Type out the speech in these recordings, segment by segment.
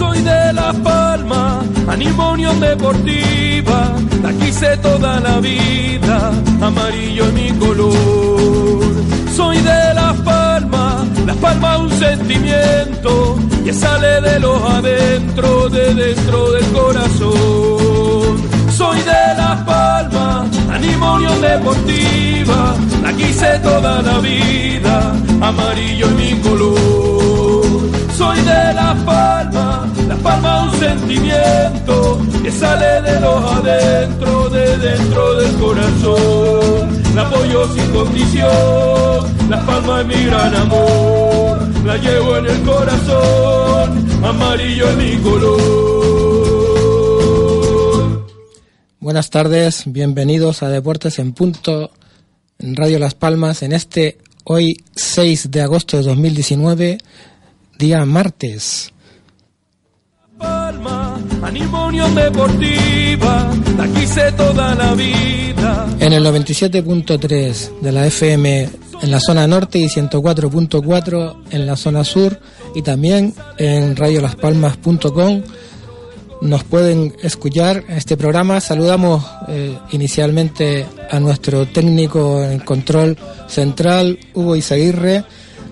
Soy de Las Palmas, animo Unión Deportiva, la quise toda la vida, amarillo es mi color. Soy de Las Palmas, Las Palmas un sentimiento que sale de los adentro, de dentro del corazón. Soy de Las Palmas, animo Unión Deportiva, la quise toda la vida, amarillo es mi color. Soy de Las Palmas, Las Palmas un sentimiento que sale de los adentro, de dentro del corazón. La apoyo sin condición, Las Palmas es mi gran amor, la llevo en el corazón, amarillo es mi color. Buenas tardes, bienvenidos a Deportes en Punto en Radio Las Palmas en este hoy 6 de agosto de 2019, día martes. Palma, Deportiva, la quise toda la vida. En el 97.3 de la FM en la zona norte y 104.4 en la zona sur y también en radiolaspalmas.com nos pueden escuchar este programa. Saludamos eh, inicialmente a nuestro técnico en control central, Hugo Izaguirre.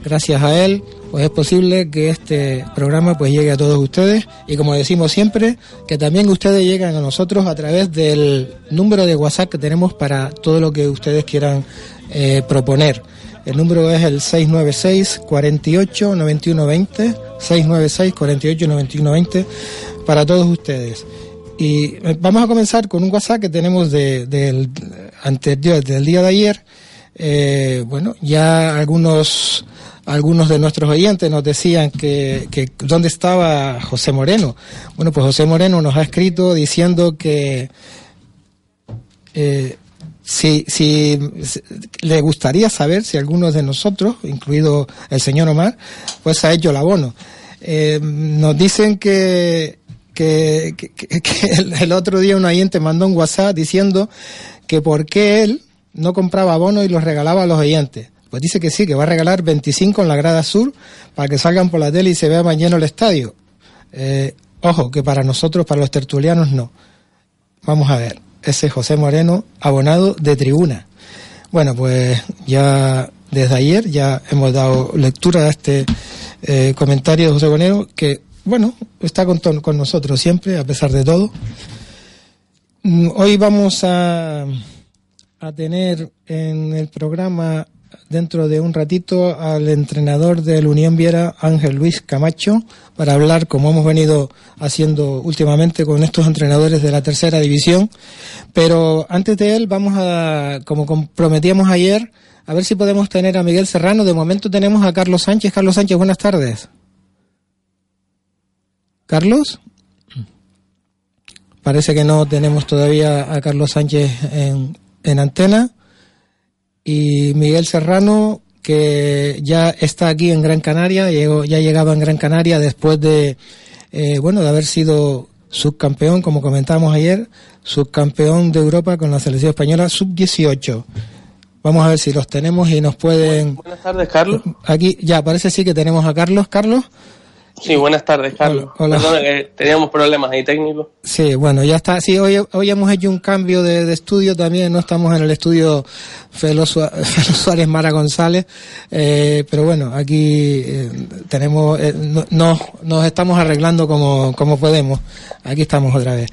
Gracias a él, pues es posible que este programa pues llegue a todos ustedes y como decimos siempre, que también ustedes lleguen a nosotros a través del número de WhatsApp que tenemos para todo lo que ustedes quieran eh, proponer. El número es el 696 48 91 20, 696 48 91 20 para todos ustedes. Y eh, vamos a comenzar con un WhatsApp que tenemos de, del anterior, del día de ayer. Eh, bueno, ya algunos algunos de nuestros oyentes nos decían que, que dónde estaba José Moreno. Bueno, pues José Moreno nos ha escrito diciendo que eh, si, si, le gustaría saber si algunos de nosotros, incluido el señor Omar, pues ha hecho el abono. Eh, nos dicen que, que, que, el, el, otro día un oyente mandó un WhatsApp diciendo que por qué él no compraba abonos y los regalaba a los oyentes. Pues dice que sí, que va a regalar 25 en la grada sur para que salgan por la tele y se vea mañana el estadio. Eh, ojo, que para nosotros, para los tertulianos, no. Vamos a ver, ese José Moreno, abonado de tribuna. Bueno, pues ya desde ayer ya hemos dado lectura a este eh, comentario de José Moreno, que, bueno, está con, con nosotros siempre, a pesar de todo. Hoy vamos a, a tener en el programa dentro de un ratito al entrenador del Unión Viera, Ángel Luis Camacho, para hablar, como hemos venido haciendo últimamente con estos entrenadores de la tercera división. Pero antes de él, vamos a, como comprometíamos ayer, a ver si podemos tener a Miguel Serrano. De momento tenemos a Carlos Sánchez. Carlos Sánchez, buenas tardes. Carlos. Parece que no tenemos todavía a Carlos Sánchez en, en antena y Miguel Serrano, que ya está aquí en Gran Canaria, llegó, ya llegaba en Gran Canaria después de, eh, bueno, de haber sido subcampeón, como comentamos ayer, subcampeón de Europa con la selección española sub-18. Vamos a ver si los tenemos y nos pueden... Buenas tardes, Carlos. Aquí, ya, parece sí que tenemos a Carlos. Carlos. Sí, buenas tardes, Carlos. Hola, hola. Perdona que teníamos problemas ahí técnicos. Sí, bueno, ya está. Sí, hoy, hoy hemos hecho un cambio de, de estudio también. No estamos en el estudio Felo, Suárez Mara González. Eh, pero bueno, aquí eh, tenemos, eh, no, nos, nos estamos arreglando como, como podemos. Aquí estamos otra vez.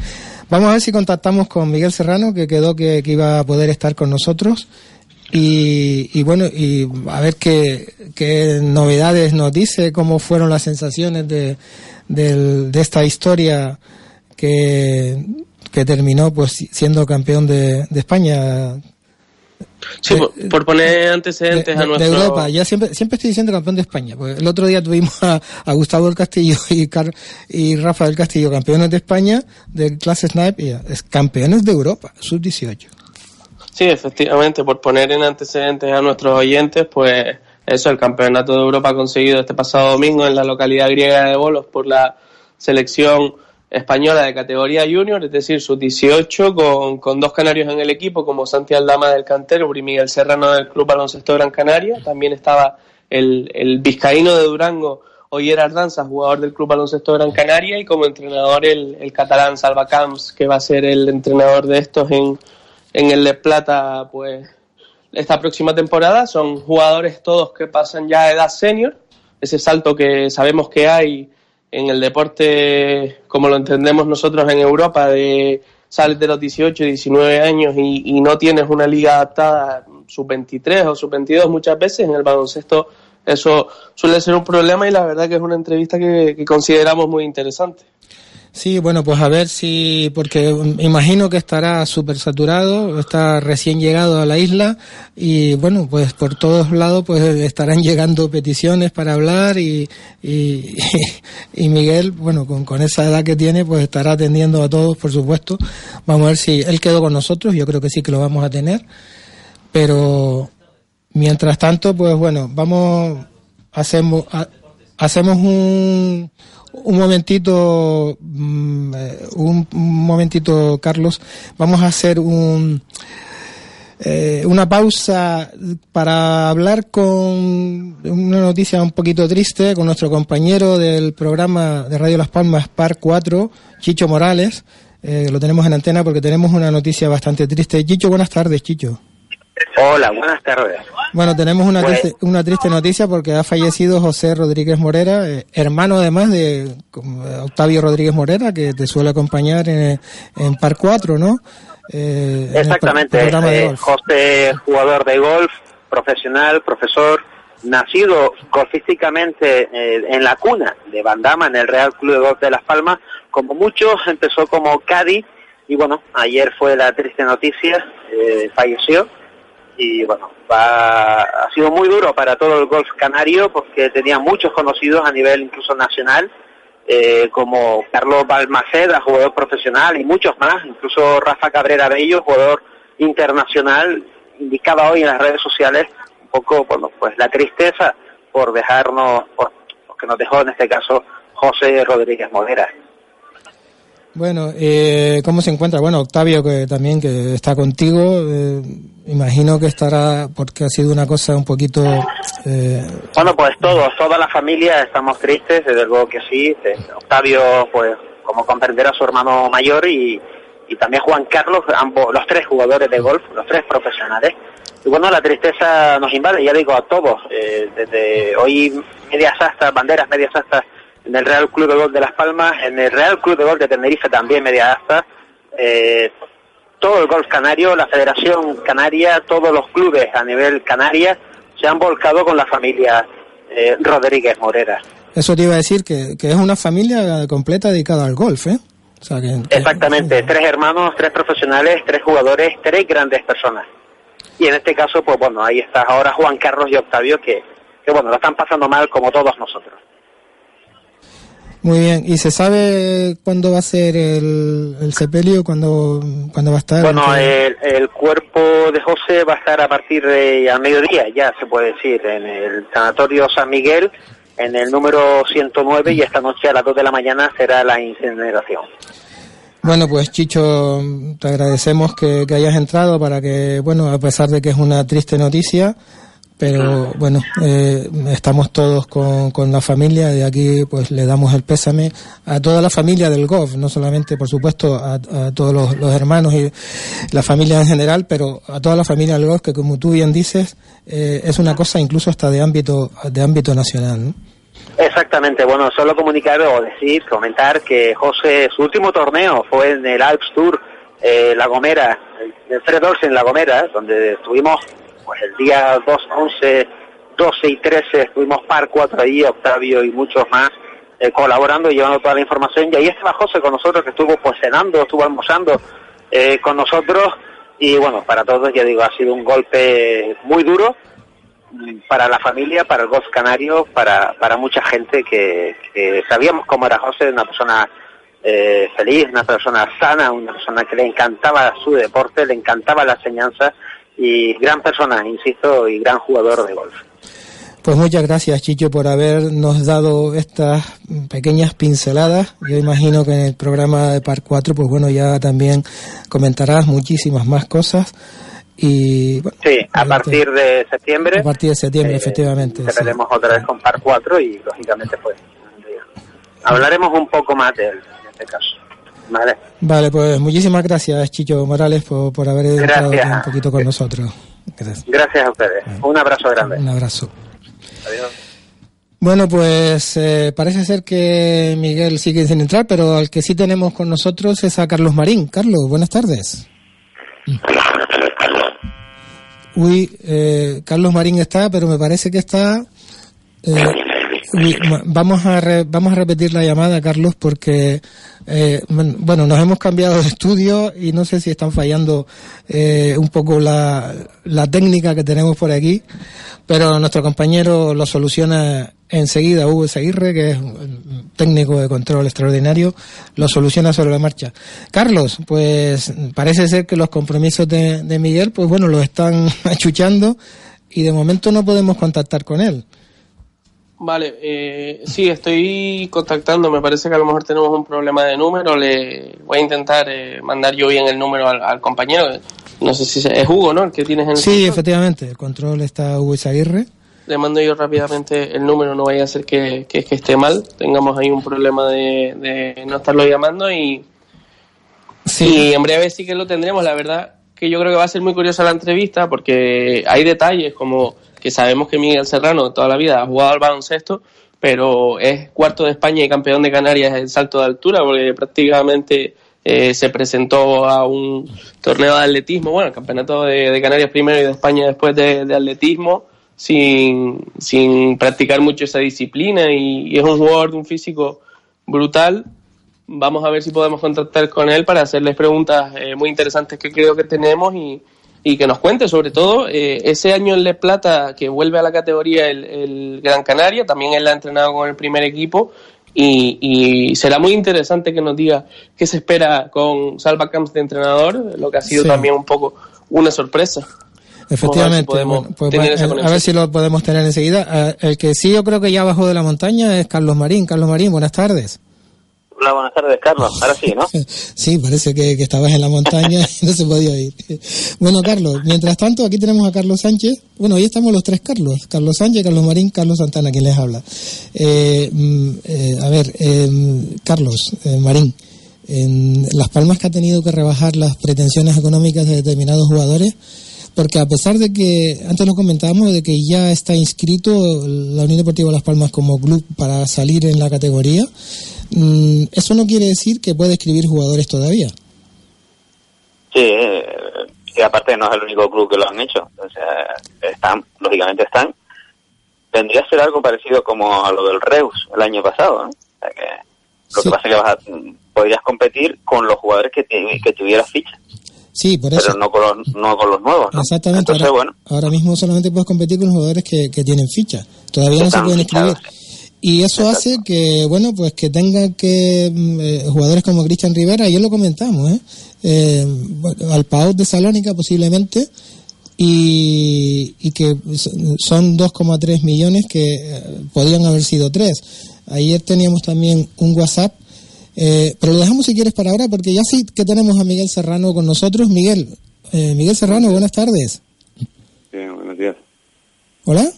Vamos a ver si contactamos con Miguel Serrano, que quedó que, que iba a poder estar con nosotros. Y, y, bueno, y a ver qué, qué, novedades nos dice, cómo fueron las sensaciones de, de, de esta historia que, que, terminó pues siendo campeón de, de España. Sí, por, por poner antecedentes de, a de- de nuestro... Europa. Ya siempre, siempre estoy diciendo campeón de España. porque el otro día tuvimos a, a Gustavo del Castillo y, Car- y Rafa del Castillo, campeones de España de clase Snipe, y es campeones de Europa, sub-18. Sí, efectivamente, por poner en antecedentes a nuestros oyentes, pues eso, el campeonato de Europa conseguido este pasado domingo en la localidad griega de Bolos por la selección española de categoría junior, es decir, sus 18 con, con dos canarios en el equipo, como Santi Aldama del Canterbury y Miguel Serrano del Club Baloncesto Gran Canaria. También estaba el, el vizcaíno de Durango, Oyer Ardanza, jugador del Club Baloncesto Gran Canaria, y como entrenador el, el catalán Salva Camps, que va a ser el entrenador de estos en, en el de Plata, pues esta próxima temporada. Son jugadores todos que pasan ya a edad senior, ese salto que sabemos que hay en el deporte, como lo entendemos nosotros en Europa, de sales de los 18, 19 años y, y no tienes una liga adaptada sub-23 o sub-22 muchas veces en el baloncesto. Eso suele ser un problema y la verdad que es una entrevista que, que consideramos muy interesante. Sí, bueno, pues a ver si, porque imagino que estará súper saturado, está recién llegado a la isla y bueno, pues por todos lados pues estarán llegando peticiones para hablar y, y, y Miguel, bueno, con, con esa edad que tiene pues estará atendiendo a todos, por supuesto. Vamos a ver si él quedó con nosotros, yo creo que sí que lo vamos a tener, pero mientras tanto, pues bueno, vamos, hacemos, ha- hacemos un, un momentito, mm, eh, un, momentito, Carlos. Vamos a hacer un, eh, una pausa para hablar con una noticia un poquito triste con nuestro compañero del programa de Radio Las Palmas Par 4, Chicho Morales. Eh, lo tenemos en antena porque tenemos una noticia bastante triste. Chicho, buenas tardes, Chicho. Hola, buenas tardes. Bueno, tenemos una, Pues- triste, una triste noticia porque ha fallecido José Rodríguez Morera, eh, hermano además de eh, Octavio Rodríguez Morera, que te suele acompañar en, en Par 4, ¿no? Eh, el Exactamente. eh. José, jugador de golf, profesional, profesor, nacido golfísticamente eh, en la cuna de Bandama, en el Real Club de Golf de Las Palmas. Como muchos, empezó como Caddy y bueno, ayer fue la triste noticia, eh, falleció. Y bueno, ha sido muy duro para todo el golf canario porque tenía muchos conocidos a nivel incluso nacional. eh, como Carlos Balmaceda, jugador profesional, y muchos más, incluso Rafa Cabrera Bello, jugador internacional, indicaba hoy en las redes sociales un poco, pues la tristeza por dejarnos, por que nos dejó en este caso José Rodríguez Modera. Bueno, eh, ¿cómo se encuentra? Bueno, Octavio, que también que está contigo, eh, imagino que estará, porque ha sido una cosa un poquito... Eh, Bueno, pues todos, toda la familia estamos tristes, desde luego que sí. Eh, Octavio, pues como comprenderá su hermano mayor y, y también Juan Carlos, ambos, los tres jugadores de golf, los tres profesionales. Y bueno, la tristeza nos invade, ya digo, a todos. eh, desde hoy medias astas, banderas medias astas en el Real Club de Golf de Las Palmas, en el Real Club de Golf de Tenerife también medias astas. Eh, todo el golf canario, la Federación Canaria, todos los clubes a nivel Canaria se han volcado con la familia eh, Rodríguez Morera. eso te iba a decir que, que es una familia completa dedicada al golf, ¿eh? O sea, que- que- Exactamente, tres hermanos, tres profesionales, tres jugadores, tres grandes personas. Y en este caso, pues bueno, ahí está ahora Juan Carlos y Octavio que, que bueno, lo están pasando mal como todos nosotros. Muy bien, ¿y se sabe cuándo va a ser el, el sepelio? ¿Cuándo, cuándo va a estar? Bueno, ¿Qué- el, el cuerpo de José va a estar a partir de al mediodía, ya se puede decir, en el Sanatorio San Miguel, en el número 109, y esta noche a las 2 de la mañana será la incineración. Bueno, pues Chicho, te agradecemos que, que hayas entrado para que, bueno, a pesar de que es una triste noticia, pero bueno, eh, estamos todos con, con la familia y aquí pues le damos el pésame a toda la familia del golf, no solamente por supuesto a, a todos los, los hermanos y la familia en general, pero a toda la familia del golf que como tú bien dices eh, es una cosa incluso hasta de ámbito de ámbito nacional. ¿no? Exactamente, bueno, solo comunicar o decir, comentar que José, su último torneo fue en el Alps Tour eh, La Gomera, el Fred Olsen La Gomera, donde estuvimos pues el día 2, 11, 12 y 13, estuvimos par 4 ahí, Octavio y muchos más, eh, colaborando y llevando toda la información. Y ahí estaba José con nosotros, que estuvo pues cenando, estuvo almorzando eh, con nosotros. Y bueno, para todos, ya digo, ha sido un golpe muy duro para la familia, para el golf canario, para, para mucha gente que, que sabíamos cómo era José, una persona eh, feliz, una persona sana, una persona que le encantaba su deporte, le encantaba la enseñanza y gran persona, insisto, y gran jugador de golf. Pues muchas gracias, Chicho, por habernos dado estas pequeñas pinceladas. Yo imagino que en el programa de Par 4, pues bueno, ya también comentarás muchísimas más cosas. Y, bueno, sí, a partir de septiembre. A partir de septiembre, eh, efectivamente. Empezaremos otra vez con Par 4 y, lógicamente, pues hablaremos un poco más de él, en este caso. Vale. Vale, pues muchísimas gracias, Chicho Morales, por, por haber estado un poquito con nosotros. Gracias. Gracias a ustedes. Un abrazo grande. Un abrazo. Bueno, pues eh, parece ser que Miguel sigue sin entrar, pero al que sí tenemos con nosotros es a Carlos Marín. Carlos, buenas tardes. Uy, eh, Carlos Marín está, pero me parece que está... Eh, vamos a vamos a repetir la llamada, Carlos, porque eh, bueno, nos hemos cambiado de estudio y no sé si están fallando eh, un poco la, la técnica que tenemos por aquí, pero nuestro compañero lo soluciona enseguida, Hugo Seguirre, que es un técnico de control extraordinario, lo soluciona sobre la marcha. Carlos, pues parece ser que los compromisos de, de Miguel, pues bueno, los están achuchando y de momento no podemos contactar con él. Vale, eh, sí, estoy contactando. Me parece que a lo mejor tenemos un problema de número. Le voy a intentar eh, mandar yo bien el número al, compañero. No sé si es Hugo, ¿no? El que tienes en el Sí, efectivamente. El control está Hugo Isaguirre. Le mando yo rápidamente el número. No vaya a ser que, que, esté mal. Tengamos ahí un problema de, de no estarlo llamando y, sí. y en breve sí que lo tendremos. La verdad que yo creo que va a ser muy curiosa la entrevista porque hay detalles como que sabemos que Miguel Serrano toda la vida ha jugado al baloncesto, pero es cuarto de España y campeón de Canarias en salto de altura, porque prácticamente eh, se presentó a un torneo de atletismo, bueno, el campeonato de, Canarias primero y de España después de, atletismo, sin, sin, practicar mucho esa disciplina y, es un jugador de un físico brutal. Vamos a ver si podemos contactar con él para hacerles preguntas eh, muy interesantes que creo que tenemos y, y que nos cuente sobre todo eh, ese año en Le Plata que vuelve a la categoría el, Gran Canaria, también él ha entrenado con el primer equipo y, será muy interesante que nos diga qué se espera con Salva Camps de entrenador, lo que ha sido también un poco una sorpresa. Efectivamente, pues, a ver si lo podemos tener enseguida. Eh, el que sí yo creo que ya bajó de la montaña es Carlos Marín. Carlos Marín, buenas tardes. Buenas tardes, Carlos. Ahora sí, ¿no? sí, parece que, estabas en la montaña y no se podía ir. Bueno, Carlos, mientras tanto, aquí tenemos a Carlos Sánchez. Bueno, hoy estamos los tres Carlos. Carlos Sánchez, Carlos Marín, Carlos Santana, quien les habla. Eh, mm, eh, a ver, eh, Carlos, Marín, Las Palmas que ha tenido que rebajar las pretensiones económicas de determinados jugadores, porque a pesar de que, antes lo comentábamos, de que ya está inscrito la Unión Deportiva Las Palmas como club para salir en la categoría, Mm, eso no quiere decir que puede escribir jugadores todavía. Sí, eh, y aparte no es el único club que lo han hecho. O sea, están, lógicamente están. Tendría que ser algo parecido como a lo del Reus el año pasado. lo que pasa es que vas podrías competir con los jugadores que, que tuvieras ficha. Sí, por eso. Pero no con los, no con los nuevos. Exactamente. ahora, bueno. ahora mismo solamente puedes competir con los jugadores que, que tienen ficha. Todavía no se pueden escribir. Y eso hace que, bueno, pues que tenga que mm, eh, jugadores como Cristian Rivera, ayer lo comentamos, ¿eh? eh al Pau de Salónica posiblemente, y, y que son 2,3 millones que eh, podían haber sido 3. Ayer teníamos también un WhatsApp, eh, pero lo dejamos si quieres para ahora, porque ya sí que tenemos a Miguel Serrano con nosotros. Miguel, eh, Miguel Serrano, buenas tardes. Sí, buenos días. ¿Hola?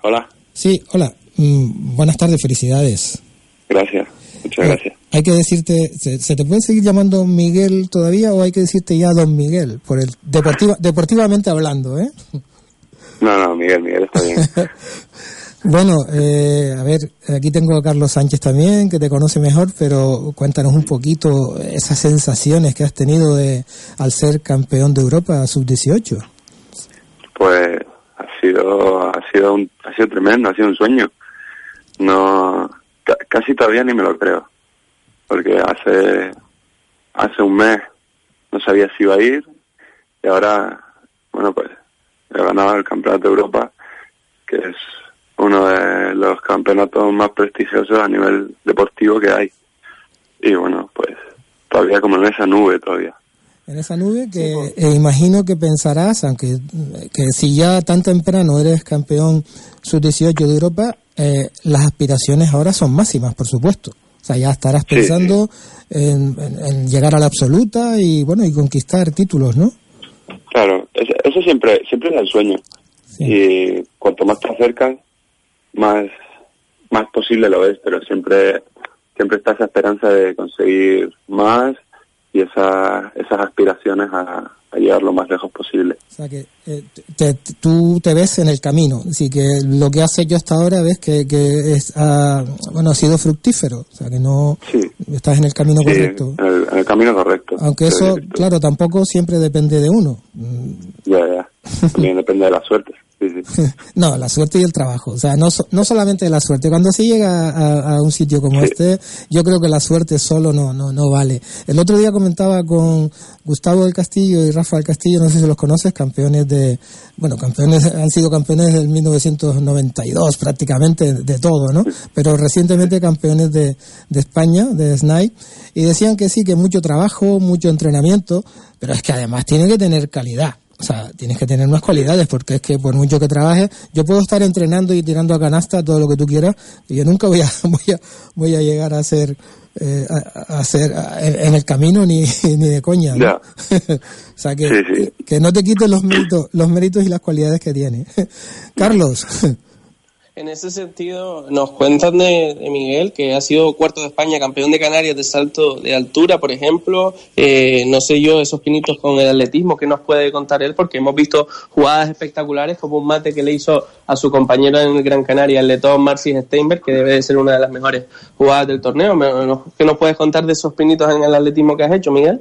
Hola. Sí, hola. Mm, buenas tardes, felicidades. Gracias, muchas gracias. Hay que decirte, ¿se, te puede seguir llamando Miguel todavía o hay que decirte ya Don Miguel? Por el deportiva, deportivamente hablando, ¿eh? No, no, Miguel, Miguel está bien. bueno, eh, a ver, aquí tengo a Carlos Sánchez también, que te conoce mejor, pero cuéntanos un poquito esas sensaciones que has tenido de al ser campeón de Europa sub-18. Pues sido ha sido un, ha sido tremendo, ha sido un sueño. No casi todavía ni me lo creo, porque hace hace un mes no sabía si iba a ir y ahora, bueno, pues he ganado el Campeonato de Europa, que es uno de los campeonatos más prestigiosos a nivel deportivo que hay. Y bueno, pues todavía como en esa nube todavía. En esa nube que eh, imagino que pensarás, aunque que si ya tan temprano eres campeón sub-18 de Europa, eh, las aspiraciones ahora son máximas, por supuesto. O sea, ya estarás Sí, pensando En, en- en llegar a la absoluta y bueno y conquistar títulos, ¿no? Claro, eso, eso siempre siempre es el sueño. Y cuanto más te acercas, más más posible lo ves, pero siempre siempre está esa esperanza de conseguir más y esa, esas aspiraciones a, a llegar lo más lejos posible. O sea que eh, te- te- tú te ves en el camino, así que lo que has hecho hasta ahora ves que, que es, ah, bueno ha sido fructífero, o sea que no estás en el camino Sí, correcto. en el, en el camino correcto. Aunque eso, claro, tampoco siempre depende de uno. Ya, ya. También depende de la suerte. Sí, sí. No, la suerte y el trabajo. O sea, no, no solamente la suerte. Cuando se llega a, a un sitio como este, yo creo que la suerte solo no, no, no vale. El otro día comentaba con Gustavo del Castillo y Rafa del Castillo, no sé si los conoces, campeones de, bueno, campeones, han sido campeones del 1992 prácticamente de todo, ¿no? Pero recientemente campeones de, de España, de Snipe, y decían que sí, que mucho trabajo, mucho entrenamiento, pero es que además tiene que tener calidad. O sea, tienes que tener más cualidades porque es que por mucho que trabajes, yo puedo estar entrenando y tirando a canasta todo lo que tú quieras y yo nunca voy a voy a voy a llegar a ser eh, a, a ser a- en el camino ni, ni de coña. o sea que, Sí, sí. que no te quites los méritos los méritos y las cualidades que tiene. Carlos, En ese sentido, nos cuentan de, Miguel que ha sido cuarto de España, campeón de Canarias de salto de altura, por ejemplo. Eh, no sé yo, esos pinitos con el atletismo, ¿qué nos puede contar él? Porque hemos visto jugadas espectaculares como un mate que le hizo a su compañero en el Gran Canaria, el letón Marcis Steinberg, que debe de ser una de las mejores jugadas del torneo. ¿Qué nos puedes contar de esos pinitos en el atletismo que has hecho, Miguel?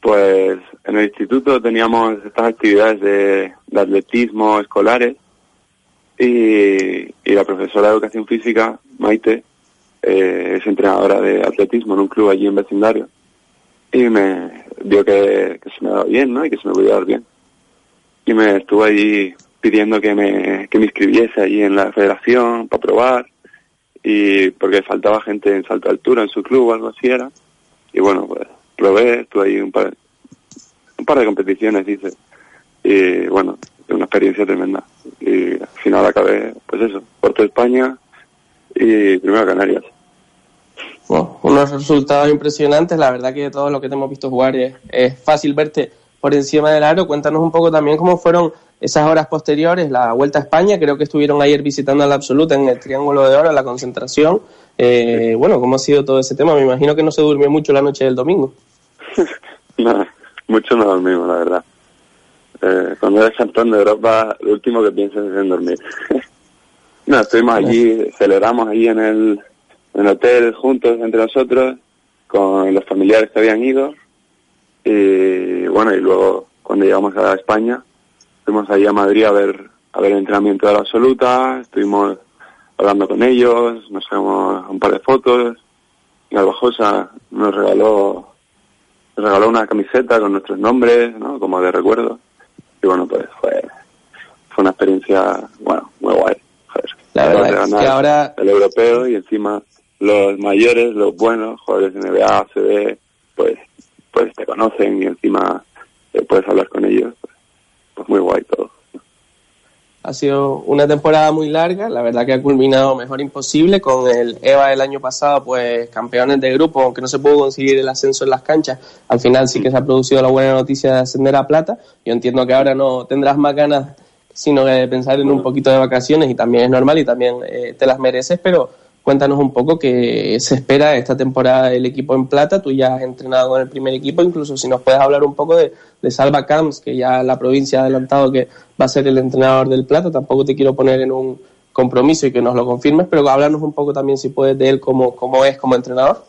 Pues en el instituto teníamos estas actividades de, de atletismo escolares y, y la profesora de educación física, Maite, eh, es entrenadora de atletismo en un club allí en vecindario y me vio que, se me daba bien, ¿no? Y que se me podía dar bien. Y me estuvo allí pidiendo que me, que me inscribiese allí en la federación para probar y porque faltaba gente en salto de altura en su club o algo así era. Y bueno, pues probé, estuve ahí un par, un par de competiciones, hice. Y bueno, una experiencia tremenda. Y al final acabé, pues eso, cuarto de España y primero Canarias. Bueno, unos resultados impresionantes. La verdad que todo lo que te hemos visto jugar es, es fácil verte por encima del aro. Cuéntanos un poco también cómo fueron esas horas posteriores, la Vuelta a España. Creo que estuvieron ayer visitando a la Absoluta en el Triángulo de Oro, la concentración. Eh, bueno, ¿cómo ha sido todo ese tema? Me imagino que no se durmió mucho la noche del domingo. Nada, mucho no dormimos, la verdad. Eh, cuando eres campeón de Europa, lo último que piensas es en dormir. no, estuvimos allí, celebramos allí en el, en el hotel juntos entre nosotros, con los familiares que habían ido. Y bueno, y luego cuando llegamos a España, fuimos allí a Madrid a ver, a ver el entrenamiento de la absoluta, estuvimos hablando con ellos, nos sacamos un par de fotos. Y Albajosa nos regaló nos regaló una camiseta con nuestros nombres, ¿no? Como de recuerdo. Y bueno, pues fue, fue una experiencia, bueno, muy guay. Joder. La verdad es que ahora- El europeo y encima los mayores, los buenos, jugadores de NBA, ACB, pues, pues te conocen y encima eh, puedes hablar con ellos. Pues, pues muy guay todo. Ha sido una temporada muy larga, la verdad que ha culminado mejor imposible con el EVA del año pasado, pues campeones de grupo, aunque no se pudo conseguir el ascenso en las canchas, al final sí que se ha producido la buena noticia de ascender a plata. Yo entiendo que ahora no tendrás más ganas sino de pensar en un poquito de vacaciones y también es normal y también eh, te las mereces, pero cuéntanos un poco qué se espera esta temporada del equipo en plata. Tú ya has entrenado con el primer equipo, incluso si nos puedes hablar un poco de, de Salva Camps, que ya la provincia ha adelantado que va a ser el entrenador del plata. Tampoco te quiero poner en un compromiso y que nos lo confirmes, pero háblanos un poco también si puedes de él como, cómo es como entrenador.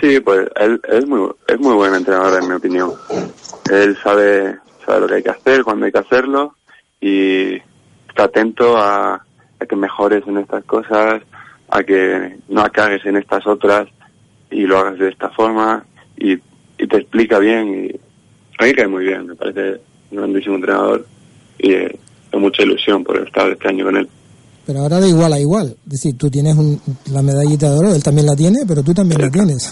Sí, pues él, él es muy es muy buen entrenador en mi opinión. Él sabe sabe lo que hay que hacer, cuándo hay que hacerlo y está atento a, a que mejores en estas cosas, a que no cagues en estas otras y lo hagas de esta forma y, y te explica bien y, a mí cae muy bien, me parece un grandísimo entrenador y eh, tengo mucha ilusión por estar este año con él. Pero ahora de igual a igual. Es decir, tú tienes un- la medallita de oro, él también la tiene, pero tú también la tienes.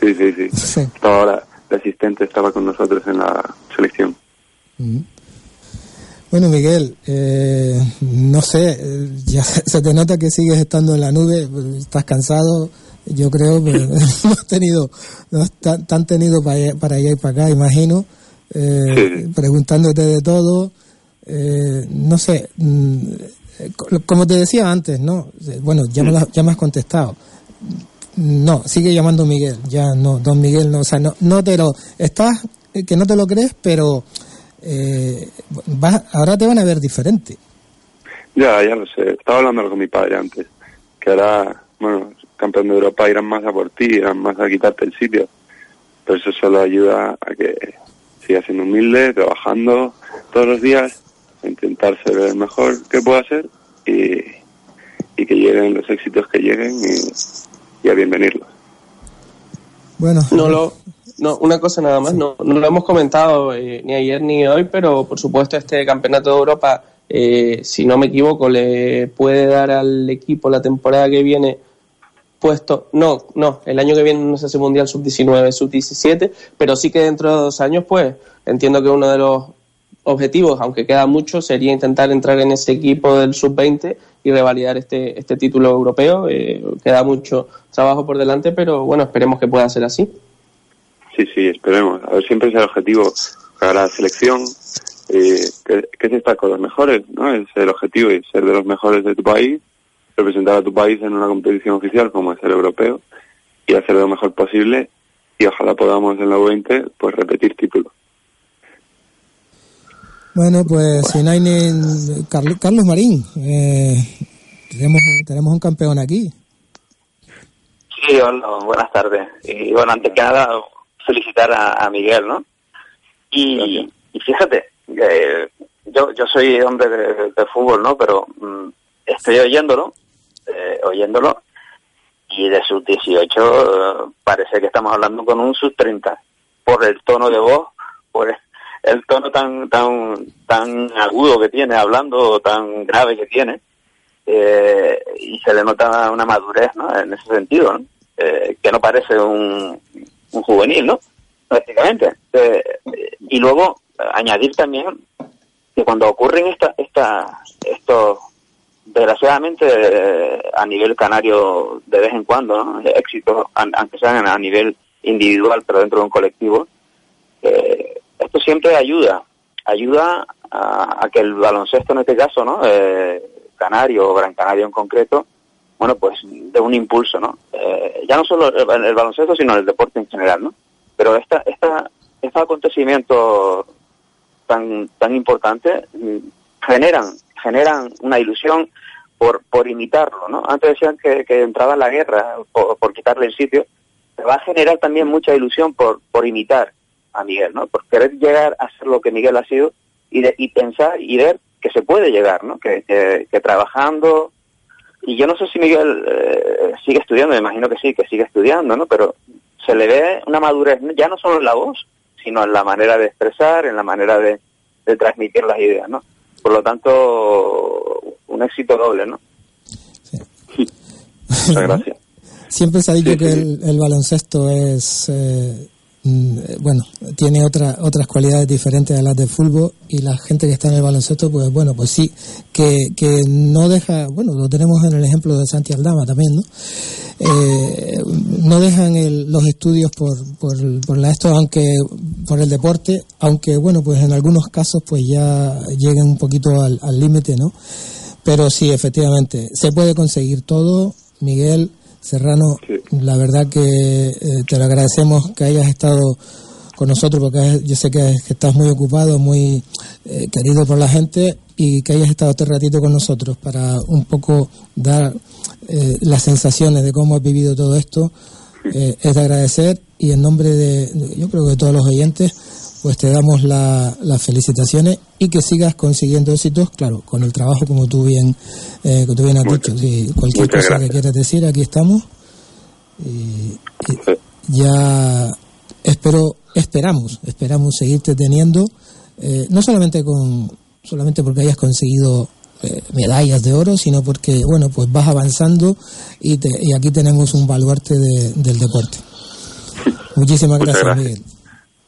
Sí, sí, sí. Sí. Estaba ahora, el asistente estaba con nosotros en la selección. Bueno, Miguel, eh, no sé, ya se te nota que sigues estando en la nube, estás cansado, yo creo que no has tenido, no has tan, tan tenido para allá, para allá y para acá, imagino, eh, Sí. preguntándote de todo, eh, no sé, mm, eh, co- como te decía antes, ¿no? Eh, Bueno, ya me, la- ya me has contestado. No, sigue llamando Miguel, ya no, don Miguel, no, o sea, no, no te lo, estás, eh, que no te lo crees, pero eh, vas- ahora te van a ver diferente. Ya, ya lo sé. Estaba hablando con mi padre antes, que ahora, bueno, campeón de Europa irán más a por ti, irán más a quitarte el sitio. Pero eso solo ayuda a que sigas siendo humilde, trabajando todos los días, a intentar ser el mejor que pueda ser y, y que lleguen los éxitos que lleguen y, y a bienvenirlos. Bueno, No lo, no, una cosa nada más, no, no lo hemos comentado eh, ni ayer ni hoy, pero por supuesto este campeonato de Europa, eh, si no me equivoco, le puede dar al equipo la temporada que viene puesto, no, no, el año que viene no se hace Mundial Sub-19, Sub-17, pero sí que dentro de dos años, pues entiendo que uno de los objetivos, aunque queda mucho, sería intentar entrar en ese equipo del Sub-20 y revalidar este, este título europeo. Eh, queda mucho trabajo por delante, pero bueno, esperemos que pueda ser así. Sí, sí, esperemos. A ver, siempre es el objetivo para la selección, eh, que, que es estar con los mejores, ¿no? Es el objetivo y ser de los mejores de tu país, representar a tu país en una competición oficial como es el europeo y hacer lo mejor posible y ojalá podamos en la U20 pues repetir título. bueno, pues si no hay ni Carl- Carlos Marín, eh, tenemos, un- tenemos un campeón aquí. Sí, hola, buenas tardes. Y bueno, antes que nada, felicitar a, a Miguel, ¿no? Y, y fíjate, eh, yo, yo soy hombre de, de fútbol, ¿no? Pero mm, estoy oyéndolo, eh, oyéndolo, y de sus 18 eh, parece que estamos hablando con un sub 30, por el tono de voz, por el, el tono tan, tan, tan agudo que tiene hablando, tan grave que tiene eh, y se le nota una madurez ¿no? en ese sentido, ¿no? Eh, que no parece un, un juvenil, ¿no? Prácticamente. Eh, y luego eh, añadir también que cuando ocurren esta, esta, estos, desgraciadamente eh, a nivel canario de vez en cuando, ¿no? éxitos, aunque sean a nivel individual, pero dentro de un colectivo, esto siempre ayuda, ayuda a, a que el baloncesto en este caso, ¿no? Canario o Gran Canario en concreto, bueno, pues de un impulso, ¿no? Eh, ya no solo el, el baloncesto, sino el deporte en general, ¿no? Pero esta, esta, estos acontecimientos tan, tan importantes mm, generan, generan una ilusión por, por imitarlo, ¿no? Antes decían que, que entraba en la guerra por, por quitarle el sitio, se va a generar también mucha ilusión por, por imitar a Miguel, ¿no? Por querer llegar a ser lo que Miguel ha sido y, de, y pensar y ver que se puede llegar, ¿no? Que, que trabajando y yo no sé si Miguel eh, sigue estudiando, me imagino que sí, que sigue estudiando, ¿no? Pero se le ve una madurez, ya no solo en la voz, sino en la manera de expresar, en la manera de, de transmitir las ideas, ¿no? Por lo tanto, un éxito doble, ¿no? Muchas gracias. Siempre se ha dicho Sí, que sí. el, el baloncesto es, eh, bueno, tiene otra, otras cualidades diferentes a las del fútbol y la gente que está en el baloncesto, pues bueno, pues sí, que, que no deja, bueno, lo tenemos en el ejemplo de Santi Aldama también, ¿no? Eh, no dejan los estudios por, por, la esto, aunque por el deporte, aunque bueno, pues en algunos casos pues ya llegan un poquito al límite, ¿no? Pero sí, efectivamente, se puede conseguir todo. Miguel Serrano, Sí. la verdad que eh, te lo agradecemos que hayas estado con nosotros, porque yo sé que, que estás muy ocupado, muy eh, querido por la gente, y que hayas estado este ratito con nosotros para un poco dar eh, las sensaciones de cómo has vivido todo esto. Eh, es de agradecer y en nombre de- yo creo que de todos los oyentes, pues te damos la- las felicitaciones y que sigas consiguiendo éxitos, claro, con el trabajo como tú bien, eh, que tú bien has Muchas- dicho. Cualquier cosa que quieras decir, aquí estamos. Y, ya esperamos pero esperamos, esperamos seguirte teniendo, eh, no solamente con solamente porque hayas conseguido eh, medallas de oro, sino porque, bueno, pues vas avanzando y, te, y aquí tenemos un baluarte de, del deporte. Muchísimas gracias, gracias. Miguel.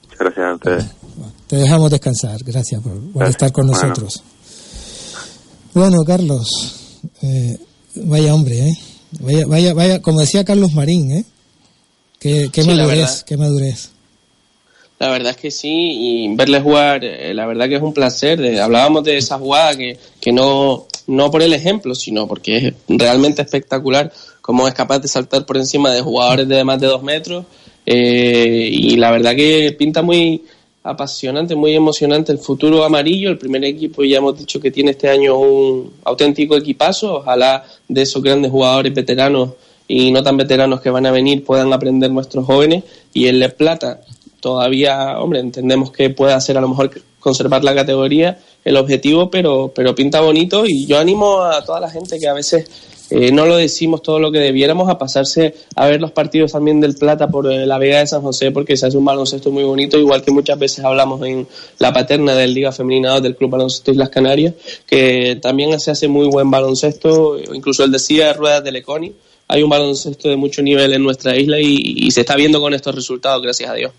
Muchas gracias Te dejamos descansar. Gracias por, por Gracias. estar con nosotros. Bueno, Carlos, eh, vaya hombre, ¿eh? Vaya, vaya, vaya, como decía Carlos Marín, ¿eh? Qué, qué Sí, la madurez, qué madurez. La verdad es que sí, y verle jugar, eh, la verdad que es un placer. De- hablábamos de esa jugada que, que no, no por el ejemplo, sino porque es realmente espectacular cómo es capaz de saltar por encima de jugadores de más de dos metros. Eh, y la verdad que pinta muy apasionante, muy emocionante el futuro amarillo. El primer equipo ya hemos dicho que tiene este año un auténtico equipazo. Ojalá de esos grandes jugadores veteranos y no tan veteranos que van a venir puedan aprender nuestros jóvenes. Y el de Plata, todavía, hombre, entendemos que puede hacer a lo mejor conservar la categoría, el objetivo, pero, pero pinta bonito y yo animo a toda la gente que a veces eh, no lo decimos todo lo que debiéramos a pasarse a ver los partidos también del Plata por eh, la Vega de San José porque se hace un baloncesto muy bonito, igual que muchas veces hablamos en la paterna del Liga Femenina 2 del Club Baloncesto Islas Canarias, que también se hace muy buen baloncesto, incluso el decía Ruedas de Leconi, hay un baloncesto de mucho nivel en nuestra isla y se está viendo con estos resultados, gracias a Dios.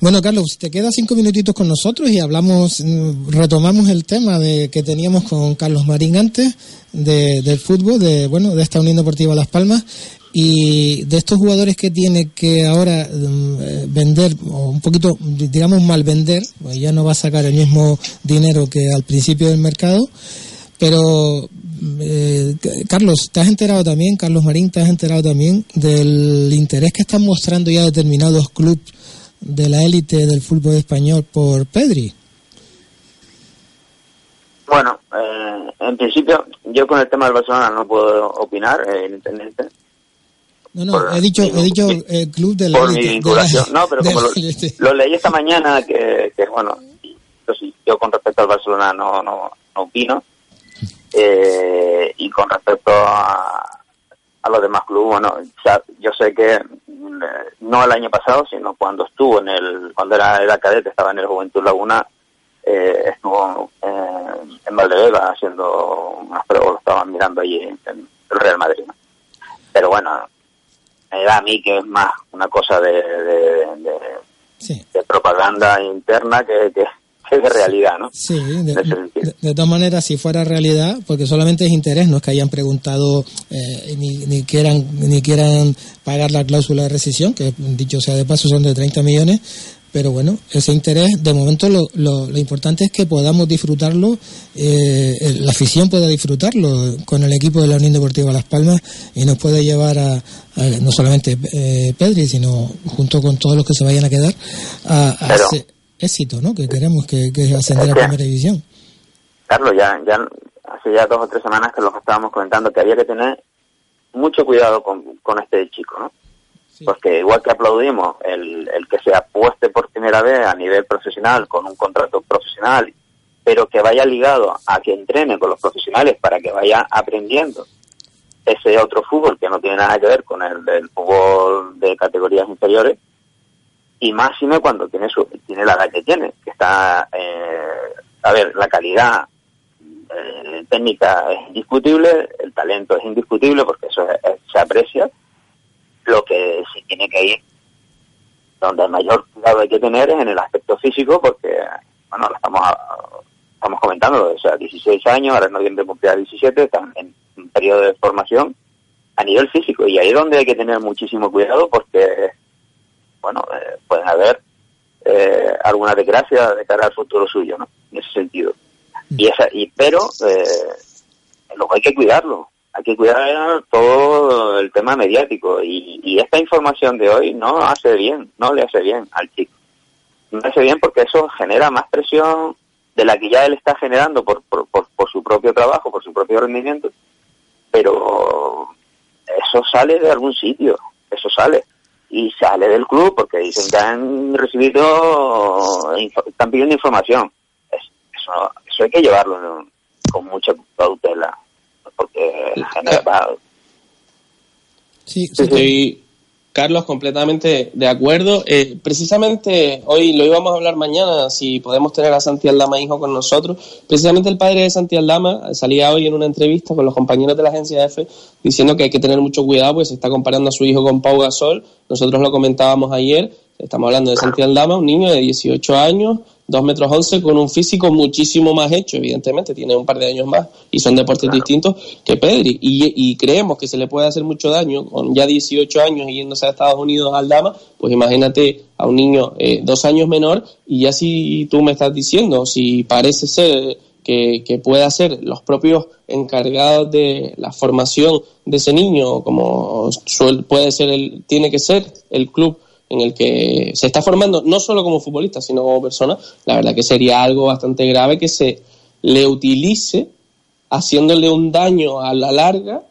Bueno, Carlos, te quedas cinco minutitos con nosotros y hablamos, mm, retomamos el tema de que teníamos con Carlos Marín antes de, del fútbol, de bueno, de esta Unión Deportiva Las Palmas y de estos jugadores que tiene que ahora mm, eh, vender o un poquito, digamos mal vender, pues ya no va a sacar el mismo dinero que al principio del mercado, pero eh, Carlos, ¿te has enterado también, Carlos Marín, te has enterado también del interés que están mostrando ya determinados clubes de la élite del fútbol español por Pedri? Bueno, eh, en principio, yo con el tema del Barcelona no puedo opinar, eh, evidentemente. No, no, Por he dicho, mi- he dicho el club de la por mi élite. de la- vinculación. No, pero como la lo, lo leí esta mañana, que, que, bueno, yo con respecto al Barcelona no, no, no opino. Eh, y con respecto a, a los demás clubes, bueno, ya- yo sé que eh, no el año pasado, sino cuando estuvo en el, cuando era, era cadete, estaba en el Juventud Laguna, eh, estuvo eh, en Valdebeba haciendo unas pruebas, lo estaban mirando allí en, en el Real Madrid. ¿no? Pero bueno, me da a mí que es más una cosa de, de, de- Sí. de propaganda interna que, que, que de realidad, ¿no? Sí, de, todas maneras, si fuera realidad, porque solamente es interés, no es que hayan preguntado eh, ni, ni quieran ni quieran pagar la cláusula de rescisión, que dicho sea de paso son de 30 millones, pero bueno, ese interés, de momento lo, lo, lo importante es que podamos disfrutarlo, eh, la afición pueda disfrutarlo con el equipo de la Unión Deportiva Las Palmas y nos puede llevar a, a- no solamente eh, Pedri, sino junto con todos los que se vayan a quedar, a, a Pero- ese éxito, ¿no? Que queremos que, que ascender a primera división. Carlos, ya, ya hace ya dos o tres semanas que lo estábamos comentando, que había que tener mucho cuidado con, con este chico, ¿no? Sí. Porque igual que aplaudimos el, el que se apueste por primera vez a nivel profesional, con un contrato profesional, pero que vaya ligado a que entrene con los profesionales para que vaya aprendiendo ese otro fútbol que no tiene nada que ver con el del fútbol de categorías inferiores, y máxime cuando tiene su, tiene la edad que tiene, que está, eh, a ver, la calidad eh, técnica es indiscutible, el talento es indiscutible porque eso es- se aprecia, lo que sí tiene que ir donde el mayor cuidado hay que tener es en el aspecto físico porque, bueno, lo estamos, estamos comentando, o sea, 16 años, ahora en noviembre cumplirá 17, están en un periodo de formación a nivel físico y ahí es donde hay que tener muchísimo cuidado porque, bueno, eh, pueden haber eh, alguna desgracia de cara al futuro suyo, ¿no? En ese sentido. Y esa, y pero eh, luego hay que cuidarlo, hay que cuidar todo el tema mediático y, esta información de hoy no hace bien, no le hace bien al chico. No hace bien porque eso genera más presión de la que ya él está generando por, por, por su propio trabajo, por su propio rendimiento, pero eso sale de algún sitio, eso sale. Y sale del club porque dicen que han recibido, están pidiendo información. Es- Eso, eso hay que llevarlo con mucha cautela, porque genera, va- Sí, sí, Estoy, Carlos, completamente de acuerdo. Eh, precisamente hoy lo íbamos a hablar mañana, si podemos tener a Santi Aldama hijo con nosotros. Precisamente el padre de Santi Aldama salía hoy en una entrevista con los compañeros de la agencia EFE diciendo que hay que tener mucho cuidado, pues se está comparando a su hijo con Pau Gasol. Nosotros lo comentábamos ayer. Estamos hablando de Santi Aldama, un niño de 18 años, 2 metros 11 con un físico muchísimo más hecho, evidentemente, tiene un par de años más y son deportes distintos que Pedri. Y, creemos que se le puede hacer mucho daño con ya 18 años yéndose a Estados Unidos al Dama, pues imagínate a un niño eh, dos años menor y ya si tú me estás diciendo, si parece ser que, que pueda ser los propios encargados de la formación de ese niño, como puede ser el, tiene que ser el club en el que se está formando no solo como futbolista, sino como persona, la verdad que sería algo bastante grave que se le utilice haciéndole un daño a la larga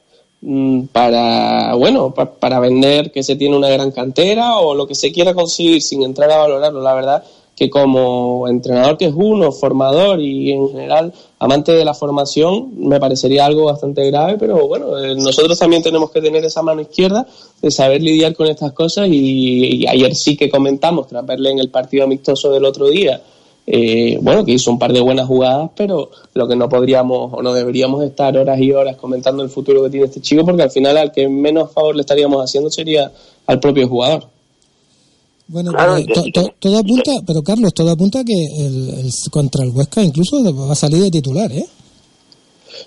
mm, para, bueno, para vender que se tiene una gran cantera o lo que se quiera conseguir sin entrar a valorarlo. La verdad que como entrenador que es uno, formador y en general amante de la formación, me parecería algo bastante grave, pero bueno, eh, nosotros también tenemos que tener esa mano izquierda de saber lidiar con estas cosas y, ayer sí que comentamos, tras verle en el partido amistoso del otro día, eh, bueno, que hizo un par de buenas jugadas, pero lo que no podríamos o no deberíamos estar horas y horas comentando el futuro que tiene este chico, porque al final al que menos favor le estaríamos haciendo sería al propio jugador. Bueno, todo apunta, pero Carlos, todo apunta que el, contra el Huesca incluso va a salir de titular, ¿eh?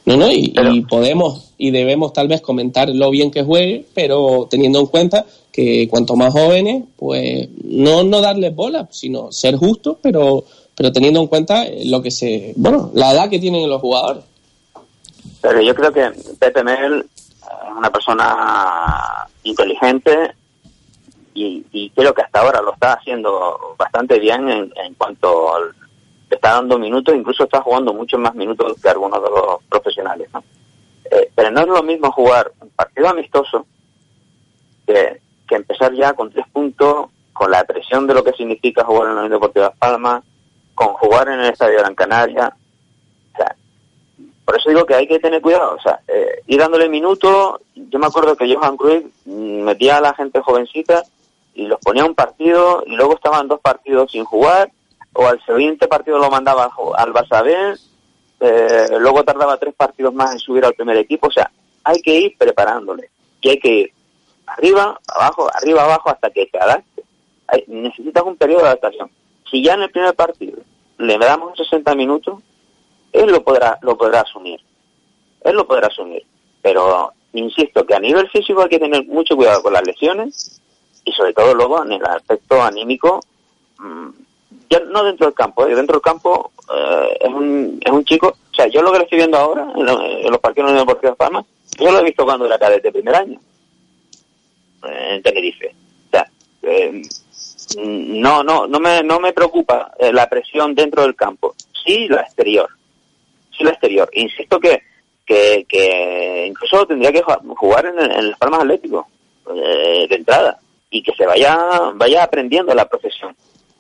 No, no, y, podemos y debemos tal vez comentar lo bien que juegue, pero teniendo en cuenta que cuanto más jóvenes, pues no, no darles bola, sino ser justos, pero, pero teniendo en cuenta lo que se, bueno, la edad que tienen los jugadores. Pero yo creo que Pepe Mel es una persona inteligente, y, creo que hasta ahora lo está haciendo bastante bien en, cuanto le está dando minutos, incluso está jugando muchos más minutos que algunos de los profesionales. ¿no? Eh, pero no es lo mismo jugar un partido amistoso que, empezar ya con tres puntos, con la presión de lo que significa jugar en la Unión Deportiva Las Palmas, con jugar en el Estadio Gran Canaria. O sea, por eso digo que hay que tener cuidado, o sea, eh, ir dándole minutos. Yo me acuerdo que Johan Cruyff metía a la gente jovencita y los ponía un partido y luego estaban dos partidos sin jugar o al siguiente partido lo mandaba al Barça B, eh, luego tardaba tres partidos más en subir al primer equipo, o sea, hay que ir preparándole y hay que ir arriba, abajo, arriba, abajo hasta que te adapte. necesitas un periodo de adaptación. Si ya en el primer partido le damos 60 minutos, él lo podrá, lo podrá asumir. Él lo podrá asumir. Pero insisto que a nivel físico hay que tener mucho cuidado con las lesiones y sobre todo luego en el aspecto anímico, mm, ya no dentro del campo, ¿eh? dentro del campo eh, es, un, es un chico, o sea, yo lo que lo estoy viendo ahora en, los partidos de Deportivo de Palma, yo lo he visto cuando era cadete primer año, eh, en Tenerife. O sea, no, no, no me, no me preocupa la presión dentro del campo, sí la exterior, sí la exterior. Insisto que, que, que incluso tendría que jugar en, en el Palmas Atlético de entrada y que se vaya, vaya aprendiendo la profesión.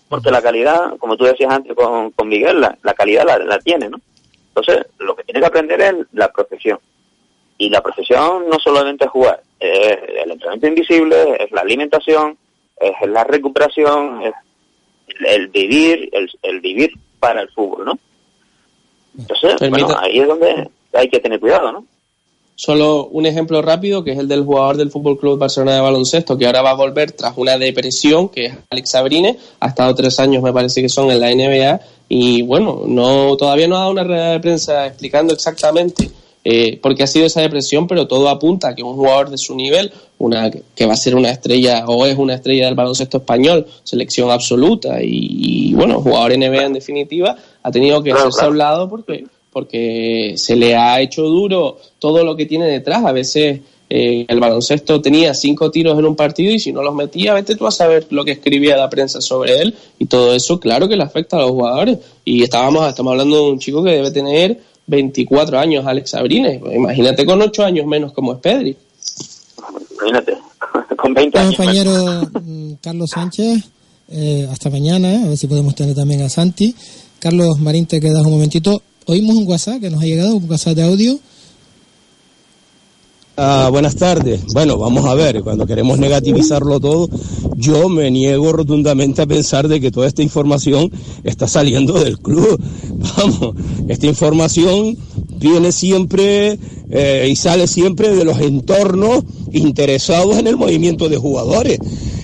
Porque la calidad, como tú decías antes con, con Miguel, la, la calidad la, tiene, ¿no? Entonces, lo que tiene que aprender es la profesión. Y la profesión no solamente es jugar, es el entrenamiento invisible, es la alimentación, es la recuperación, es el, vivir, el, el, vivir para el fútbol, ¿no? Entonces, bueno, ahí es donde hay que tener cuidado, ¿no? Solo un ejemplo rápido, que es el del jugador del Fútbol Club Barcelona de baloncesto, que ahora va a volver tras una depresión, que es Alex Sabrine, ha estado tres años, me parece que son en la NBA, y bueno, no todavía no ha dado una rueda de prensa explicando exactamente eh, por qué ha sido esa depresión, pero todo apunta a que un jugador de su nivel, una que va a ser una estrella o es una estrella del baloncesto español, selección absoluta y, bueno, jugador NBA en definitiva, ha tenido que hacerse a un lado porque porque se le ha hecho duro todo lo que tiene detrás. A veces eh, el baloncesto tenía cinco tiros en un partido y si no los metía, vete tú a saber lo que escribía la prensa sobre él y todo eso, claro que le afecta a los jugadores. Y estábamos, estamos hablando de un chico que debe tener 24 años, Alex Abrines. Imagínate con 8 años menos como es Pedri. Imagínate, con 20 años. compañero mm, Carlos Sánchez, eh, hasta mañana, a ver si podemos tener también a Santi. Carlos Marín, te quedas un momentito oímos un WhatsApp que nos ha llegado, un WhatsApp de audio. Ah, buenas tardes. Bueno, vamos a ver, cuando queremos negativizarlo todo, yo me niego rotundamente a pensar de que toda esta información está saliendo del club. Vamos, esta información viene siempre eh, y sale siempre de los entornos interesados en el movimiento de jugadores.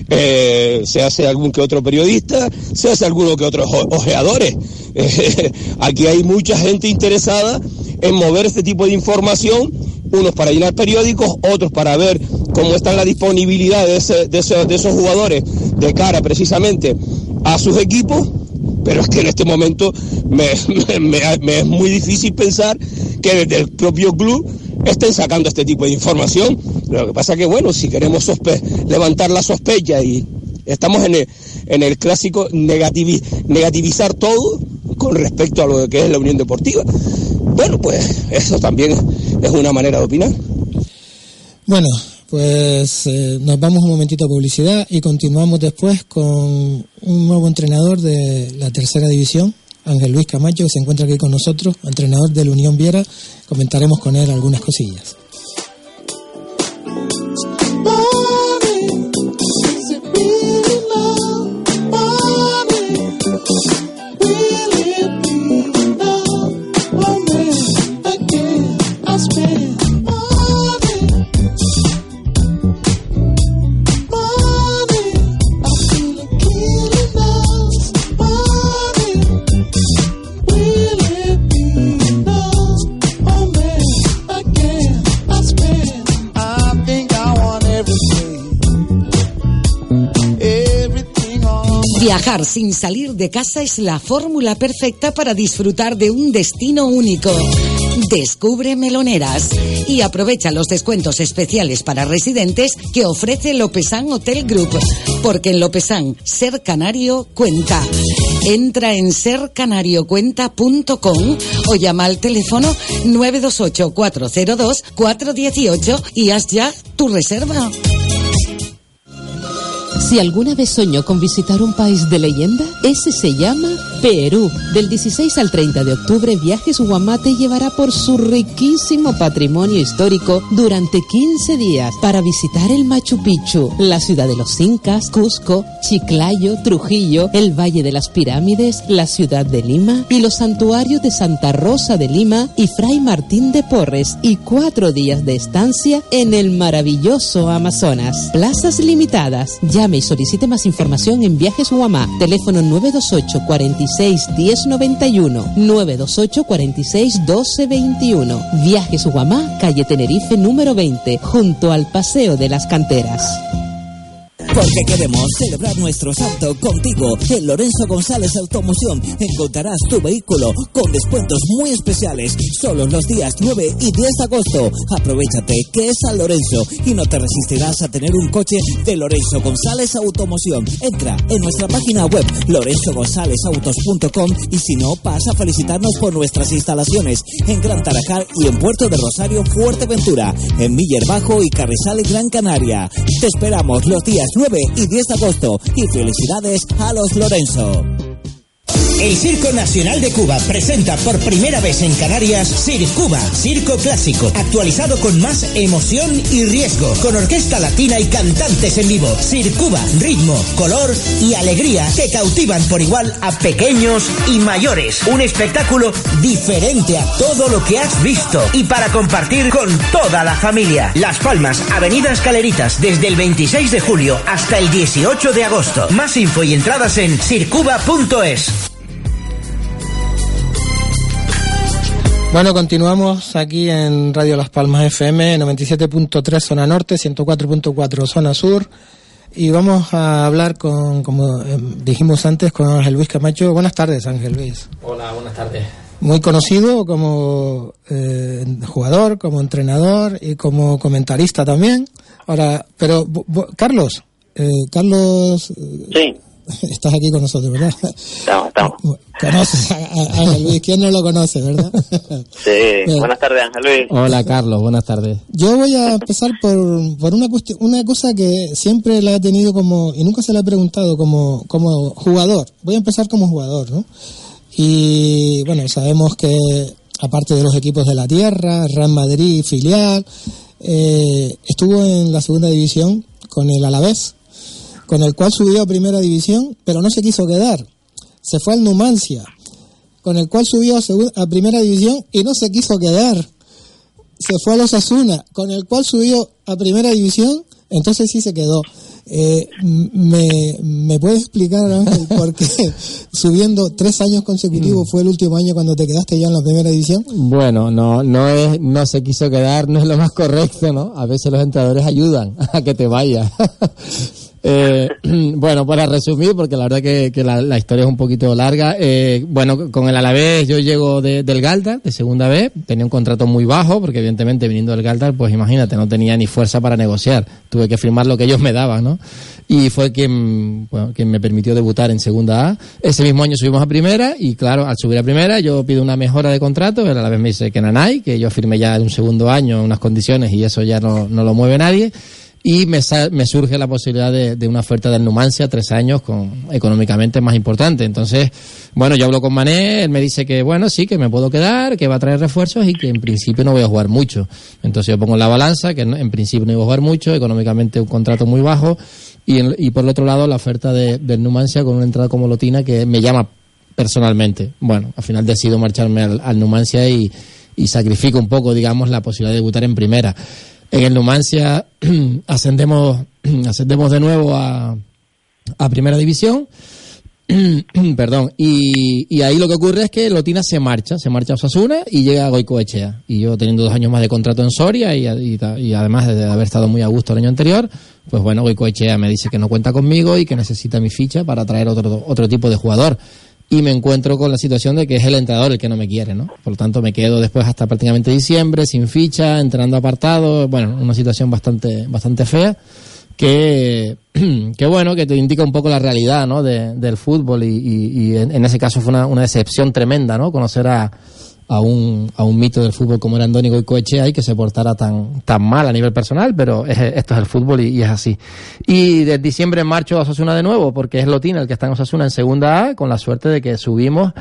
Eh, se hace algún que otro periodista, se hace alguno que otros ojeadores. aquí hay mucha gente interesada en mover este tipo de información, unos para llenar periódicos, otros para ver cómo está la disponibilidad de, de, esos jugadores de cara precisamente a sus equipos, pero es que en este momento me, me, es muy difícil pensar que desde el propio club estén sacando este tipo de información. Lo que pasa que, bueno, si queremos levantar la sospecha y estamos en el, en el clásico negativizar todo con respecto a lo que es la Unión Deportiva. Bueno, pues eso también es una manera de opinar. Bueno, pues eh, nos vamos un momentito a publicidad y continuamos después con un nuevo entrenador de la tercera división, Ángel Luis Camacho, se encuentra aquí con nosotros, entrenador de la Unión Viera. Comentaremos con él algunas cosillas. Sin salir de casa es la fórmula perfecta para disfrutar de un destino único. Descubre Meloneras y aprovecha los descuentos especiales para residentes que ofrece Lopesan Hotel Group, porque en Lopesan ser canario cuenta. Entra en sercanariocuenta.com o llama al teléfono 928 402 418 y haz ya tu reserva. Si alguna vez soñó con visitar un país de leyenda, ese se llama Perú. Del 16 al 30 de octubre, Viajes Guamá te llevará por su riquísimo patrimonio histórico durante 15 días para visitar el Machu Picchu, la ciudad de los Incas, Cusco, Chiclayo, Trujillo, el Valle de las Pirámides, la ciudad de Lima y los santuarios de Santa Rosa de Lima y Fray Martín de Porres y cuatro días de estancia en el maravilloso Amazonas. Plazas limitadas. Llame y solicite más información en Viajes Guamá. Teléfono 928 46 1091 928 46 1221. Viajes Guamá, calle Tenerife número 20, junto al Paseo de las Canteras. Porque queremos celebrar nuestro santo contigo. En Lorenzo González Automoción encontrarás tu vehículo con descuentos muy especiales solo los días 9 y 10 de agosto. Aprovechate que es San Lorenzo y no te resistirás a tener un coche de Lorenzo González Automoción. Entra en nuestra página web lorenzogonzalezautos.com y si no, pasa a felicitarnos por nuestras instalaciones en Gran Tarajal y en Puerto de Rosario, Fuerteventura, en Miller Bajo y Carrizal Gran Canaria. Te esperamos los días 9 y 10 de agosto y felicidades a los Lorenzo. El Circo Nacional de Cuba presenta por primera vez en Canarias Cuba, circo clásico, actualizado con más emoción y riesgo, con orquesta latina y cantantes en vivo. Cuba, ritmo, color y alegría que cautivan por igual a pequeños y mayores. Un espectáculo diferente a todo lo que has visto y para compartir con toda la familia. Las Palmas, Avenida Escaleritas, desde el 26 de julio hasta el 18 de agosto. Más info y entradas en circuba.es. Bueno, continuamos aquí en Radio Las Palmas FM 97.3 zona norte, 104.4 zona sur y vamos a hablar con, como eh, dijimos antes, con Ángel Luis Camacho. Buenas tardes, Ángel Luis. Hola, buenas tardes. Muy conocido como eh, jugador, como entrenador y como comentarista también. Ahora, pero Carlos, eh, Carlos. Sí. Estás aquí con nosotros, ¿verdad? Estamos, estamos. Conoces a, Ángel Luis, ¿quién no lo conoce, verdad? Sí, buenas tardes Ángel Luis. Hola Carlos, buenas tardes. Yo voy a empezar por, por una cuestión, una cosa que siempre la he tenido como, y nunca se la he preguntado como, como jugador. Voy a empezar como jugador, ¿no? Y bueno, sabemos que aparte de los equipos de la tierra, Real Madrid, filial, eh, estuvo en la segunda división con el Alavés, con el cual subió a primera división, pero no se quiso quedar. Se fue al Numancia, con el cual subió a, a primera división y no se quiso quedar. Se fue a los Asuna, con el cual subió a primera división, entonces sí se quedó. Eh, me, ¿Me puedes explicar, Ángel, por qué subiendo tres años consecutivos fue el último año cuando te quedaste ya en la primera división? Bueno, no, no es, no se quiso quedar, no es lo más correcto, ¿no? A veces los entrenadores ayudan a que te vayas. Eh, bueno, para resumir, porque la verdad que, la, historia es un poquito larga, eh, bueno, con el Alavés yo llego del Galdar, de segunda vez, tenía un contrato muy bajo, porque evidentemente viniendo del Galdar, pues imagínate, no tenía ni fuerza para negociar, tuve que firmar lo que ellos me daban, ¿no? Y fue quien, bueno, quien me permitió debutar en segunda A. Ese mismo año subimos a primera, y claro, al subir a primera yo pido una mejora de contrato, pero a la vez me dice que nanay, que yo firmé ya en un segundo año unas condiciones y eso ya no lo mueve nadie y me, me surge la posibilidad de, una oferta del Numancia, tres años, con económicamente más importante. Entonces, bueno, yo hablo con Mané, él me dice que, bueno, sí, que me puedo quedar, que va a traer refuerzos y que en principio no voy a jugar mucho. Entonces yo pongo en la balanza que en principio no iba a jugar mucho, económicamente un contrato muy bajo, y, y por el otro lado la oferta de, del Numancia con una entrada como Lotina que me llama personalmente. Bueno, al final decido marcharme al, Numancia y sacrifico un poco, digamos, la posibilidad de debutar en primera. En el Numancia ascendemos, ascendemos de nuevo a, a Primera División. Perdón, y, y, ahí lo que ocurre es que Lotina se marcha, se marcha a Osasuna y llega a Goicoechea. Y yo teniendo dos años más de contrato en Soria y, y, además de haber estado muy a gusto el año anterior, pues bueno, Goicoechea me dice que no cuenta conmigo y que necesita mi ficha para traer otro, otro tipo de jugador y me encuentro con la situación de que es el entrenador el que no me quiere, ¿no? Por lo tanto, me quedo después hasta prácticamente diciembre, sin ficha, entrenando apartado, bueno, una situación bastante, bastante fea, que, que bueno, que te indica un poco la realidad, ¿no? De, del fútbol y, y, en, ese caso fue una, una decepción tremenda, ¿no? Conocer a, a un, a un mito del fútbol como era Andónico y Coechea y que se portara tan, tan mal a nivel personal, pero esto es el fútbol y, es así. Y de diciembre en marcho a Osasuna de nuevo, porque es Lotina el que está en Osasuna en segunda A, con la suerte de que subimos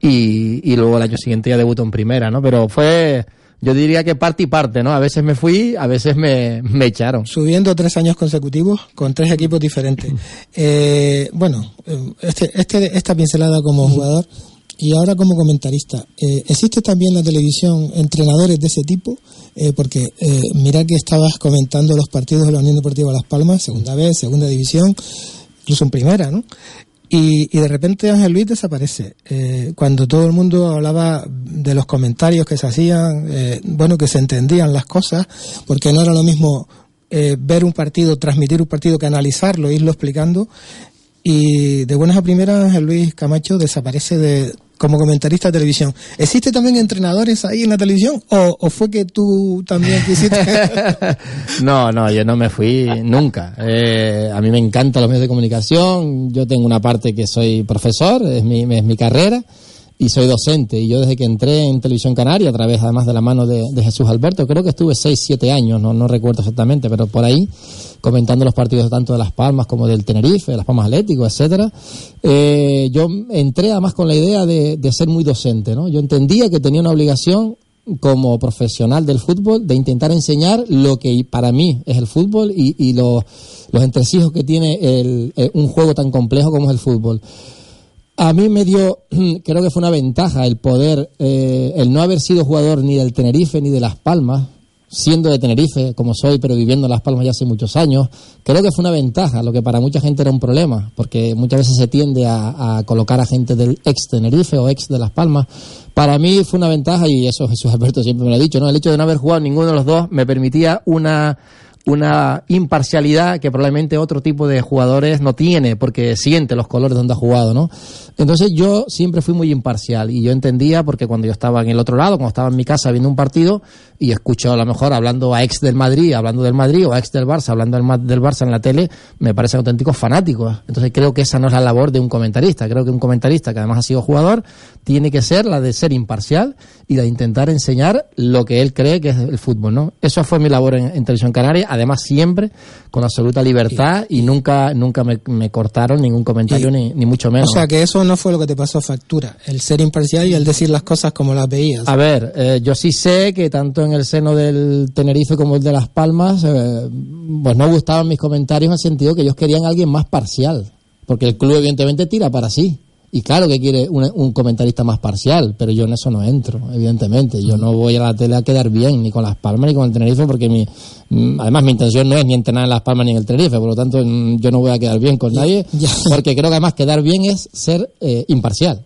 y, y luego el año siguiente ya debutó en primera, ¿no? Pero fue, yo diría que parte y parte, ¿no? A veces me fui, a veces me, me echaron. Subiendo tres años consecutivos con tres equipos diferentes. Eh, bueno, este, este, esta pincelada como jugador y ahora como comentarista, eh, ¿existe también en la televisión entrenadores de ese tipo? Eh, porque eh, mira que estabas comentando los partidos de la Unión Deportiva Las Palmas, segunda vez, segunda división, incluso en primera, ¿no? Y, y de repente Ángel Luis desaparece. Cuando todo el mundo hablaba de los comentarios que se hacían, bueno, que se entendían las cosas, porque no era lo mismo ver un partido, transmitir un partido que analizarlo, irlo explicando. Y de buenas a primeras, Ángel Luis Camacho desaparece de, como comentarista de televisión. ¿Existe también entrenadores ahí en la televisión o, fue que tú también quisiste? no, no, yo no me fui nunca. Eh, a mí me encantan los medios de comunicación. Yo tengo una parte que soy profesor, es mi, es mi carrera y soy docente. Y yo desde que entré en Televisión Canaria, a través además de la mano de, Jesús Alberto, creo que estuve 6, 7 años, no, no recuerdo exactamente, pero por ahí, comentando los partidos tanto de Las Palmas como del Tenerife, de Las Palmas Atlético, etcétera, eh, yo entré además con la idea de, de ser muy docente, ¿no? Yo entendía que tenía una obligación como profesional del fútbol de intentar enseñar lo que para mí es el fútbol y, y los, los entresijos que tiene el, eh, un juego tan complejo como es el fútbol. A mí me dio, creo que fue una ventaja el poder, eh, el no haber sido jugador ni del Tenerife ni de Las Palmas, siendo de Tenerife como soy, pero viviendo en Las Palmas ya hace muchos años, creo que fue una ventaja, lo que para mucha gente era un problema, porque muchas veces se tiende a, colocar a gente del ex Tenerife o ex de Las Palmas. Para mí fue una ventaja, y eso Jesús Alberto siempre me lo ha dicho, ¿no? El hecho de no haber jugado ninguno de los dos me permitía una una imparcialidad que probablemente otro tipo de jugadores no tiene porque siente los colores donde ha jugado, ¿no? Entonces yo siempre fui muy imparcial y yo entendía porque cuando yo estaba en el otro lado, cuando estaba en mi casa viendo un partido y escucho a lo mejor hablando a ex del Madrid, hablando del Madrid o a ex del Barça, hablando del Barça en la tele, me parecen auténticos fanáticos. Entonces creo que esa no es la labor de un comentarista. Creo que un comentarista que además ha sido jugador tiene que ser la de ser imparcial y de intentar enseñar lo que él cree que es el fútbol, ¿no? Eso fue mi labor en, en Televisión Canaria además siempre con absoluta libertad y nunca nunca me, me cortaron ningún comentario ni, ni mucho menos. O sea que eso no fue lo que te pasó factura, el ser imparcial y el decir las cosas como las veías. A ver, eh, yo sí sé que tanto en el seno del Tenerife como el de Las Palmas, eh, pues no gustaban mis comentarios en el sentido que ellos querían a alguien más parcial, porque el club evidentemente tira para sí. Y claro que quiere un, un comentarista más parcial, pero yo en eso no entro, evidentemente. Yo no voy a la tele a quedar bien, ni con Las Palmas ni con el Tenerife, porque mi, mm, además mi intención no es ni entrenar en Las Palmas ni en el Tenerife, por lo tanto mm, yo no voy a quedar bien con nadie, porque creo que además quedar bien es ser eh, imparcial.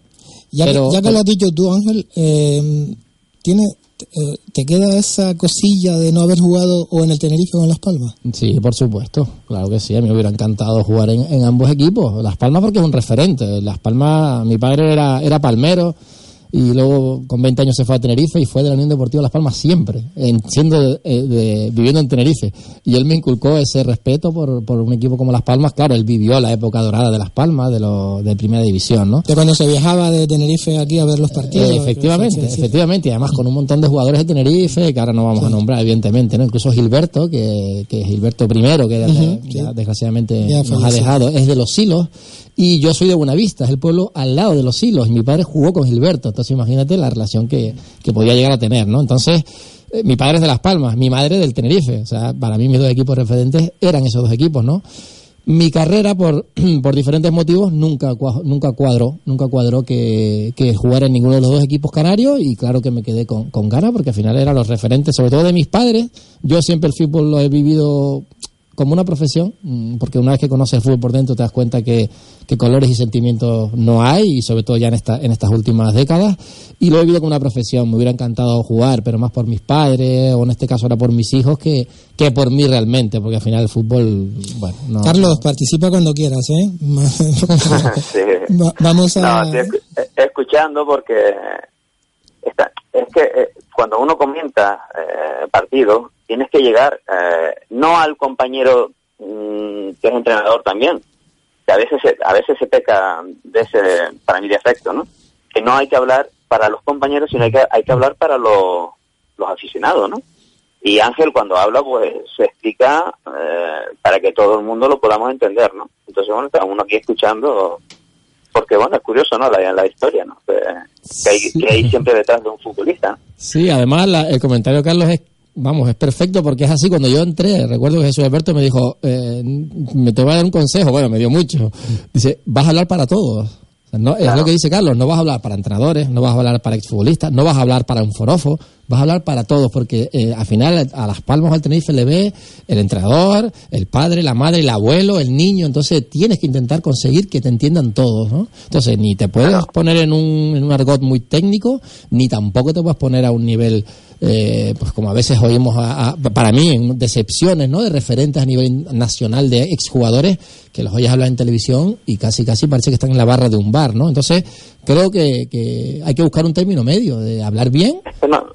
Ya, Pero- que, ya que lo has dicho tú, Ángel, eh, ¿tiene, eh, ¿te queda esa cosilla de no haber jugado o en el Tenerife o en Las Palmas? Sí, por supuesto, claro que sí, a mí me hubiera encantado jugar en, en ambos equipos. Las Palmas porque es un referente, Las Palmas, mi padre era, era palmero y luego con 20 años se fue a Tenerife y fue de la Unión Deportiva Las Palmas siempre, en- siendo eh, de- viviendo en Tenerife. Y él me inculcó ese respeto por, por un equipo como Las Palmas. Claro, él vivió la época dorada de Las Palmas, de, lo, de Primera División, ¿no? De cuando se viajaba de Tenerife aquí a ver los partidos. Eh, efectivamente, Sí, sí. efectivamente, y además con un montón de jugadores de Tenerife, que ahora no vamos a nombrar, evidentemente, ¿no? Incluso Gilberto, que, que Gilberto I, que Ujú, ya, desgraciadamente Ya nos ha dejado, es de Los Silos, y yo soy de Buenavista, es el pueblo al lado de Los Silos, y mi padre jugó con Gilberto, entonces imagínate la relación que, que podía llegar a tener, ¿no? Entonces, eh, mi padre es de Las Palmas, mi madre del Tenerife, o sea, para mí mis dos equipos referentes eran esos dos equipos, ¿no? Mi carrera, por, por diferentes motivos, nunca, nunca cuadró, nunca cuadró que, que jugara en ninguno de los dos equipos canarios y claro que me quedé con, con ganas porque al final eran los referentes, sobre todo de mis padres. Yo siempre el fútbol lo he vivido como una profesión, mm, porque una vez que conoces el fútbol por dentro te das cuenta que, que colores y sentimientos no hay, y sobre todo ya en, esta, en estas últimas décadas, y lo he vivido como una profesión. Me hubiera encantado jugar, pero más por mis padres, o en este caso ahora por mis hijos, que, que por mí realmente, porque al final el fútbol, bueno, no. Carlos, participa cuando quieras, ¿eh? Sí. Va- vamos a... No, estoy eh, escuchando porque está, es que eh, cuando uno comenta eh, partidos, tienes que llegar eh, no al compañero mm, que es entrenador también, que a veces se, a veces se peca de ese, para mí, de afecto, ¿no? Que no hay que hablar para los compañeros, sino hay que, hay que hablar para los, los aficionados, ¿no? Y Ángel cuando habla, pues se explica eh, para que todo el mundo lo podamos entender, ¿no? Entonces, bueno, está uno aquí escuchando porque bueno, es curioso, ¿no? La, la historia, ¿no? Que, que hay, que hay siempre detrás de un futbolista. Sí, además la- el comentario Carlos es, vamos, es perfecto porque es así. Cuando yo entré, recuerdo que Jesús Alberto me dijo, eh, me te voy a dar un consejo, bueno, me dio mucho. Dice, vas a hablar para todos. O sea, no, Es lo que dice Carlos, no vas a hablar para entrenadores, no vas a hablar para exfutbolistas, no vas a hablar para un forofo, vas a hablar para todos, porque eh, al final a Las Palmas al Tenerife le ve el entrenador, el padre, la madre, el abuelo, el niño, entonces tienes que intentar conseguir que te entiendan todos, ¿no? Entonces ni te puedes poner en un, en un argot muy técnico, ni tampoco te puedes poner a un nivel, eh, pues como a veces oímos, a- a- para mí, en decepciones, ¿no? De referentes a nivel nacional de exjugadores que los oyes hablar en televisión y casi casi parece que están en la barra de un bar, ¿no? Entonces creo que, que hay que buscar un término medio de hablar bien,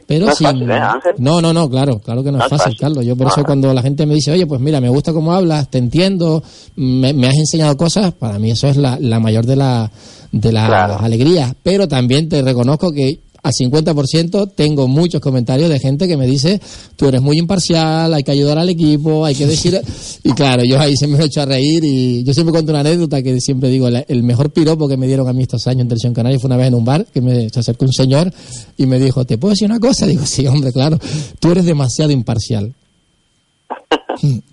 pero no es sin... fácil, ¿eh, Ángel? No, no, no, claro, claro que no, No es fácil, fácil. Carlos. Yo por eso cuando la gente me dice, oye, pues mira, me gusta cómo hablas, te entiendo, me, me has enseñado cosas, para mí eso es la, la mayor de, la, de las alegrías. Pero también te reconozco que al 50% tengo muchos comentarios de gente que me dice, tú eres muy imparcial, hay que ayudar al equipo, hay que decir... y claro, yo ahí se me he hecho a reír y yo siempre cuento una anécdota que siempre digo, el mejor piropo que me dieron a mí estos años en Televisión Canaria fue una vez en un bar que me se acercó un señor y me dijo, ¿te puedo decir una cosa? Digo, sí, hombre, claro, tú eres demasiado imparcial.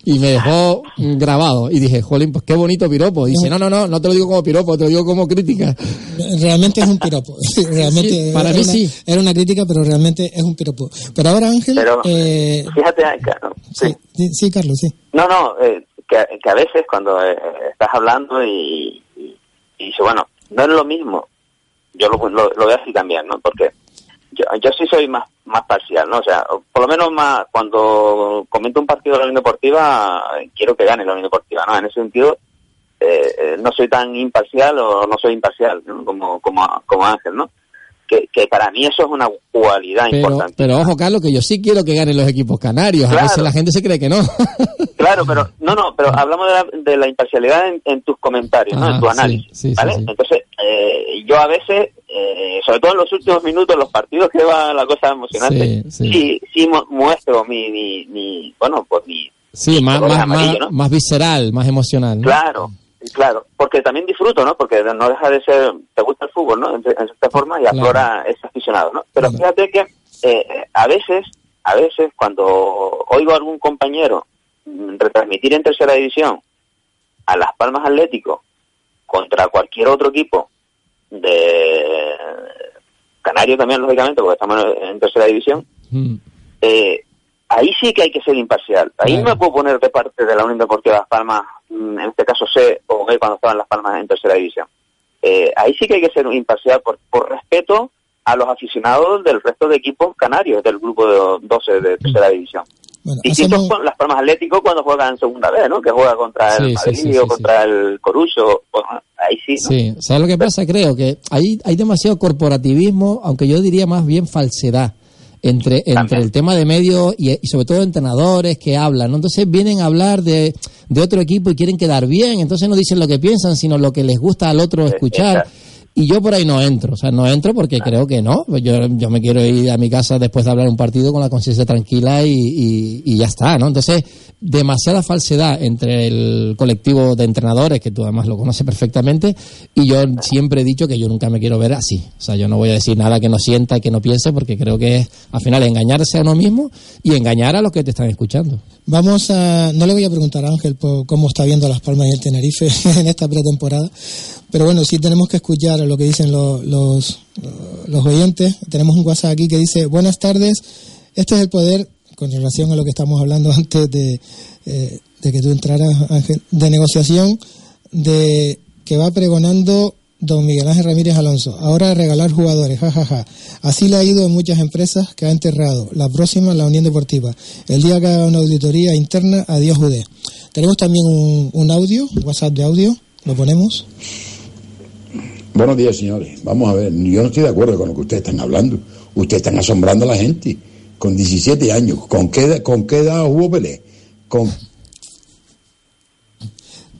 Y me dejó mm, grabado y dije, jolín, pues qué bonito piropo. Y dice, no, no, no, no te lo digo como piropo, te lo digo como crítica. Realmente es un piropo. realmente Sí, para mí una- sí. Era una crítica, pero realmente es un piropo. Pero ahora, Ángel... Pero eh, fíjate, Ángel, sí, sí, sí, Carlos, sí. No, no, eh, que, que a veces cuando eh, estás hablando y, y, y dices, bueno, no es lo mismo, yo lo, lo, lo veo así también, ¿no? Porque yo, yo sí soy más más parcial, ¿no? O sea, por lo menos más cuando comento un partido de la Unión Deportiva, quiero que gane la Unión Deportiva, ¿no? En ese sentido, eh, eh, no soy tan imparcial o no soy imparcial, ¿no? Como, como, como Ángel, ¿no? Que, que para mí eso es una cualidad Pero, importante. pero ojo, Carlos, que yo sí quiero que ganen los equipos canarios. A veces la gente se cree que no. Claro, pero no, no, pero hablamos de la, de la imparcialidad en, en tus comentarios, ¿no? En tu análisis, sí, sí, ¿vale? sí. Entonces, eh, yo a veces, eh, sobre todo en los últimos minutos, los partidos que va la cosa emocionante, Sí, sí. sí, sí, mu- muestro mi, mi, mi, bueno, pues mi, Sí, más, más, más, más, visceral, más emocional. Claro, claro, porque también disfruto, ¿no? Porque no deja de ser, te gusta el fútbol, ¿no? En, cierta forma y aflora ese aficionado, ¿no? Pero fíjate que eh, a veces, a veces cuando oigo a algún compañero retransmitir en tercera división a Las Palmas Atlético contra cualquier otro equipo de Canario también, lógicamente, porque estamos en tercera división, mm. eh, ahí sí que hay que ser imparcial. Ahí no me puedo poner de parte de la Unión Deportiva Las Palmas, mm, en este caso C o B cuando estaban Las Palmas en tercera división. Eh, ahí sí que hay que ser imparcial por, por respeto a los aficionados del resto de equipos canarios del grupo de 12 de tercera división. Bueno, Distintos con Las Palmas Atlético cuando juegan en segunda vez, ¿no? Que juega contra el Madrid o contra el Corucho. ahí sí, ¿no? Sí, ¿sabes lo que pasa? Creo que ahí hay demasiado corporativismo, aunque yo diría más bien falsedad entre, entre el tema de medios y, sobre todo entrenadores que hablan, ¿no? Entonces vienen a hablar de, de otro equipo y quieren quedar bien, entonces no dicen lo que piensan, sino lo que les gusta al otro escuchar. Y yo por ahí no entro, o sea, no entro porque creo que no. Yo, yo me quiero ir a mi casa después de hablar un partido con la conciencia tranquila y, y, ya está, ¿no? Entonces, demasiada falsedad entre el colectivo de entrenadores, que tú además lo conoces perfectamente, y yo siempre he dicho que yo nunca me quiero ver así. O sea, yo no voy a decir nada que no sienta, que no piense, porque creo que es, al final, engañarse a uno mismo y engañar a los que te están escuchando. Vamos a, no le voy a preguntar a Ángel por cómo está viendo Las Palmas y el Tenerife en esta pretemporada, pero bueno, sí tenemos que escuchar lo que dicen los, los, los oyentes. Tenemos un WhatsApp aquí que dice, buenas tardes, este es el poder, con relación a lo que estamos hablando antes de, eh, de que tú entraras, Ángel, de negociación, de que va pregonando don Miguel Ángel Ramírez Alonso. Ahora regalar jugadores, jajaja. Ja, ja. Así le ha ido en muchas empresas que ha enterrado. La próxima, la Unión Deportiva. El día que haga una auditoría interna, adiós Judé. Tenemos también un, un audio, WhatsApp de audio, lo ponemos. Buenos días, señores. Vamos a ver, yo no estoy de acuerdo con lo que ustedes están hablando. Ustedes están asombrando a la gente. Con 17 años, ¿con qué, con qué edad jugó Pelé? Con...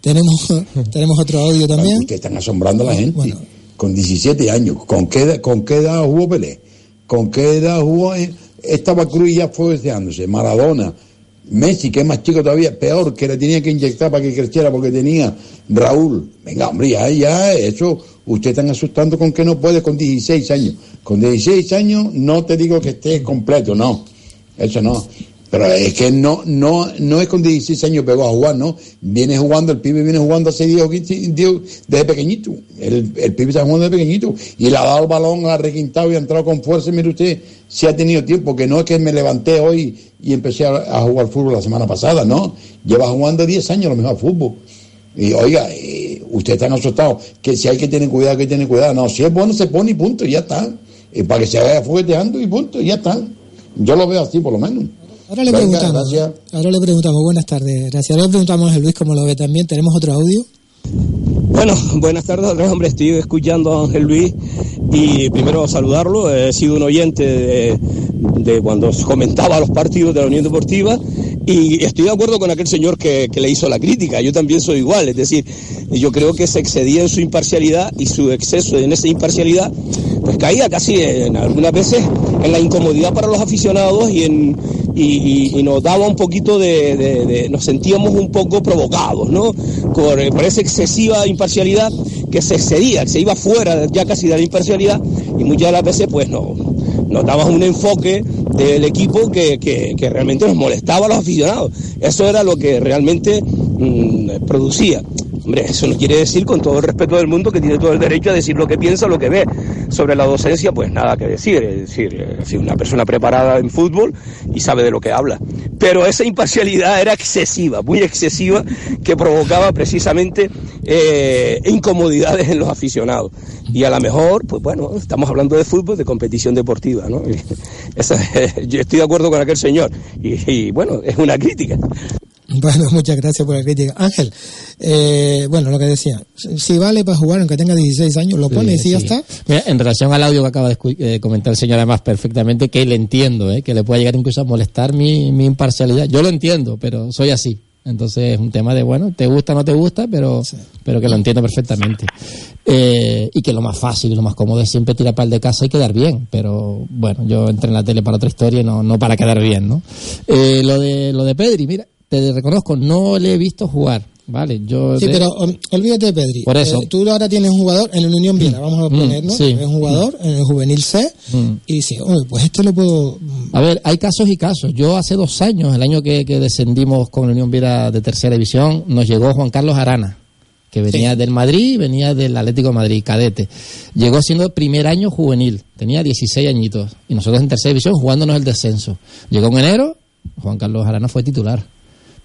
Tenemos, tenemos otro audio también. Ustedes están asombrando a la gente. Con 17 años, ¿con qué, con qué edad jugó Pelé? ¿Con qué edad jugó? Estaba Cruz ya fue deseándose. Maradona, Messi, que es más chico todavía, peor, que le tenía que inyectar para que creciera porque tenía Raúl. Venga, hombre, ya, ya, eso, usted están asustando con que no puede con 16 años. Con 16 años no te digo que esté completo, no. Eso no. Pero es que no, no, no es con 16 años pegó a jugar, ¿no? Viene jugando, el pibe viene jugando hace 10 o 15 desde pequeñito. El, el pibe está jugando desde pequeñito. Y le ha dado el balón, ha requintado y ha entrado con fuerza. Mire usted, si ha tenido tiempo, que no es que me levanté hoy y empecé a, jugar fútbol la semana pasada, ¿no? Lleva jugando 10 años lo mejor fútbol. Y oiga, eh, usted está asustado, que si hay que tener cuidado, hay que tener cuidado. No, si es bueno se pone y punto, y ya está. Y para que se vaya fueteando y punto, ya está. Yo lo veo así por lo menos. Ahora le preguntamos. Ahora le preguntamos, buenas tardes, gracias. Ahora le preguntamos a Luis cómo lo ve también. ¿Tenemos otro audio? Bueno, buenas tardes, hombre, estoy escuchando a Ángel Luis y primero saludarlo, he sido un oyente de, de cuando comentaba los partidos de la Unión Deportiva y estoy de acuerdo con aquel señor que, que, le hizo la crítica, yo también soy igual, es decir, yo creo que se excedía en su imparcialidad y su exceso en esa imparcialidad pues caía casi en algunas veces en la incomodidad para los aficionados y en y, nos daba un poquito de, nos sentíamos un poco provocados, ¿no? Por, esa excesiva imparcialidad que se excedía, que se iba fuera ya casi de la imparcialidad y muchas de las veces pues no, nos daba un enfoque del equipo que, que, realmente nos molestaba a los aficionados. Eso era lo que realmente mmm, producía. Hombre, eso no quiere decir, con todo el respeto del mundo, que tiene todo el derecho a decir lo que piensa, lo que ve. Sobre la docencia, pues nada que decir. Es decir, es una persona preparada en fútbol y sabe de lo que habla. Pero esa imparcialidad era excesiva, muy excesiva, que provocaba precisamente eh, incomodidades en los aficionados. Y a lo mejor, pues bueno, estamos hablando de fútbol, de competición deportiva, ¿no? Yo estoy de acuerdo con aquel señor. Y, y bueno, es una crítica. Bueno, muchas gracias por la crítica. Ángel, eh, bueno, lo que decía, si vale para jugar aunque tenga 16 años, lo pone sí, y ya está. Mira, en relación al audio que acaba de eh, comentar el señor además perfectamente, que le entiendo, eh, que le puede llegar incluso a molestar mi, mi imparcialidad. Yo lo entiendo, pero soy así. Entonces es un tema de, bueno, te gusta o no te gusta, pero, sí. pero que lo entiendo perfectamente. Eh, y que lo más fácil y lo más cómodo es siempre tirar para el de casa y quedar bien. Pero bueno, yo entré en la tele para otra historia y no, no para quedar bien, ¿no? Eh, lo, de, lo de Pedri, mira, te reconozco, no le he visto jugar. Vale, yo. Sí, de- pero um, olvídate, Pedri. Por eso. Eh, tú ahora tienes un jugador en la Unión Viera, vamos a Mm, poner, ¿no? sí. Es un jugador en el juvenil C Mm. y dice, "Oye, pues este lo puedo. A ver, hay casos y casos. Yo hace dos años, el año que, que descendimos con la Unión Viera de tercera división, nos llegó Juan Carlos Arana, que venía del Madrid venía del Atlético de Madrid, cadete. Llegó siendo el primer año juvenil, tenía 16 añitos, y nosotros en tercera división jugándonos el descenso. Llegó en enero, Juan Carlos Arana fue titular,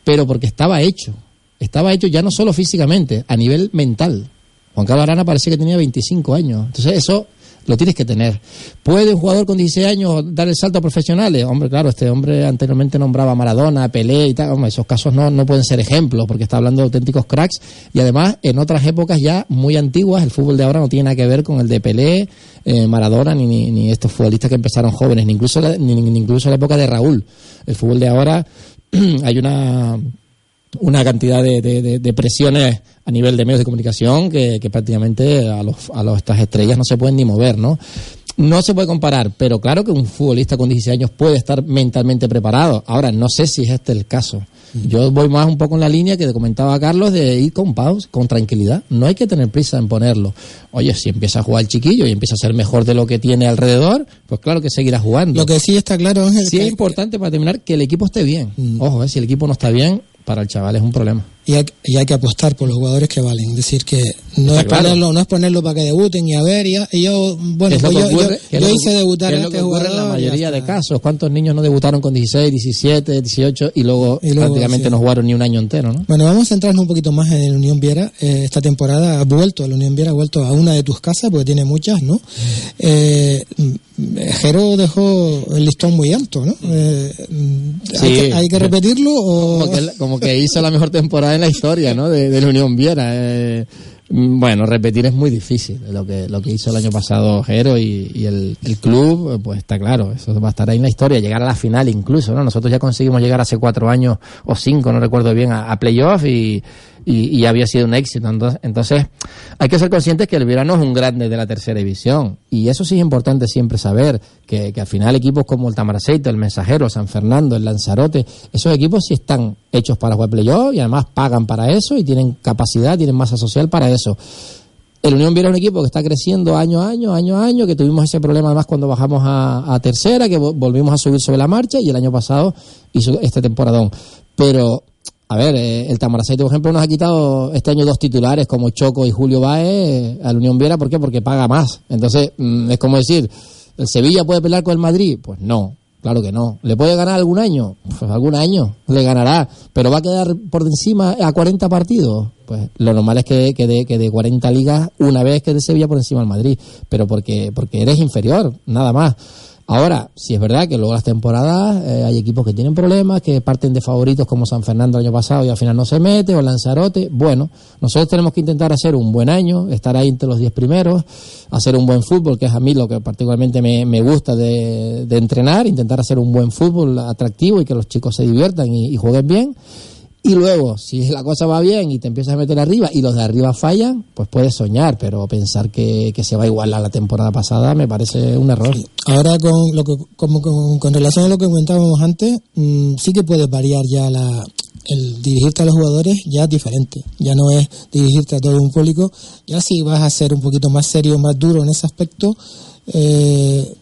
pero porque estaba hecho. Estaba hecho ya no solo físicamente, a nivel mental. Juan Carlos Arana parecía que tenía 25 años. Entonces eso lo tienes que tener. ¿Puede un jugador con 16 años dar el salto a profesionales? Hombre, claro, este hombre anteriormente nombraba a Maradona, a Pelé y tal. Hombre, esos casos no, no pueden ser ejemplos porque está hablando de auténticos cracks. Y además, en otras épocas ya muy antiguas, el fútbol de ahora no tiene nada que ver con el de Pelé, eh, Maradona, ni, ni, ni estos futbolistas que empezaron jóvenes, ni incluso, la, ni, ni incluso la época de Raúl. El fútbol de ahora hay una una cantidad de, de- presiones a nivel de medios de comunicación que, que prácticamente a, los, a los- estas estrellas no se pueden ni mover, ¿no? No se puede comparar, pero claro que un futbolista con 16 años puede estar mentalmente preparado. Ahora, no sé si es este el caso. Yo voy más un poco en la línea que comentaba Carlos de ir con pausa, con tranquilidad. No hay que tener prisa en ponerlo. Oye, si empieza a jugar el chiquillo y empieza a ser mejor de lo que tiene alrededor, pues claro que seguirá jugando. Lo que sí está claro es Sí es importante para terminar que el equipo esté bien. Ojo, eh, si el equipo no está bien, para el chaval es un problema. Y hay, y hay que apostar por los jugadores que valen. Es decir, que no Está es claro. ponerlo, no es ponerlo para que debuten y a ver, y, y yo, bueno, pues yo, ocurre- hice debutar a este jugador. en la mayoría de casos. ¿Cuántos niños no debutaron con 16, 17, 18 y luego, Y luego, prácticamente sí. no jugaron ni un año entero, ¿no? Bueno, vamos a centrarnos un poquito más en el Unión Viera. Eh, esta temporada ha vuelto, la Unión Viera ha vuelto a una de tus casas, porque tiene muchas, ¿no? Eh, Jero dejó el listón muy alto, ¿no? Eh, Sí. ¿hay, que, hay que repetirlo o...? Como que, como que hizo la mejor temporada en la historia, ¿no? De, de la Unión Viera. Eh, mm, bueno, repetir es muy difícil. Lo que, lo que hizo el año pasado Jero y, el club, eh, pues está claro, eso va a estar ahí en la historia, llegar a la final incluso, ¿no? Nosotros ya conseguimos llegar hace cuatro años o cinco, no recuerdo bien, a, a playoff y, y, y había sido un éxito. Entonces, entonces, hay que ser conscientes que el Verano es un grande de la tercera división. Y eso sí es importante siempre saber, que, que al final equipos como el Tamaraceite, el Mensajero, San Fernando, el Lanzarote, esos equipos sí están hechos para jugar playoff y además pagan para eso y tienen capacidad, tienen masa social para eso. El Unión Viera es un equipo que está creciendo año a año, año a año, que tuvimos ese problema además cuando bajamos a, a tercera, que vo- volvimos a subir sobre la marcha y el año pasado hizo este temporadón. Pero, a ver, eh, el Tamaraceite, por ejemplo, nos ha quitado este año dos titulares como Choco y Julio Baez eh, a la Unión Viera. ¿Por qué? Porque paga más. Entonces, mm, es como decir, ¿el Sevilla puede pelear con el Madrid? Pues no. Claro que no. ¿Le puede ganar algún año? Pues algún año le ganará. ¿Pero va a quedar por encima a 40 partidos? Pues lo normal es que, que, de, que de 40 ligas una vez que de Sevilla por encima del Madrid. Pero porque, porque eres inferior, nada más. Ahora, si es verdad que luego las temporadas eh, hay equipos que tienen problemas, que parten de favoritos como San Fernando el año pasado y al final no se mete, o Lanzarote. Bueno, nosotros tenemos que intentar hacer un buen año, estar ahí entre los 10 primeros, hacer un buen fútbol, que es a mí lo que particularmente me, me gusta de, de entrenar, intentar hacer un buen fútbol atractivo y que los chicos se diviertan y, y jueguen bien. Y luego, si la cosa va bien y te empiezas a meter arriba y los de arriba fallan, pues puedes soñar, pero pensar que, que se va a igualar la temporada pasada me parece un error. Ahora, con, lo que, como, con, con relación a lo que comentábamos antes, mm, sí que puedes variar ya la, el dirigirte a los jugadores, ya es diferente. Ya no es dirigirte a todo un público, ya sí vas a ser un poquito más serio, más duro en ese aspecto. Eh,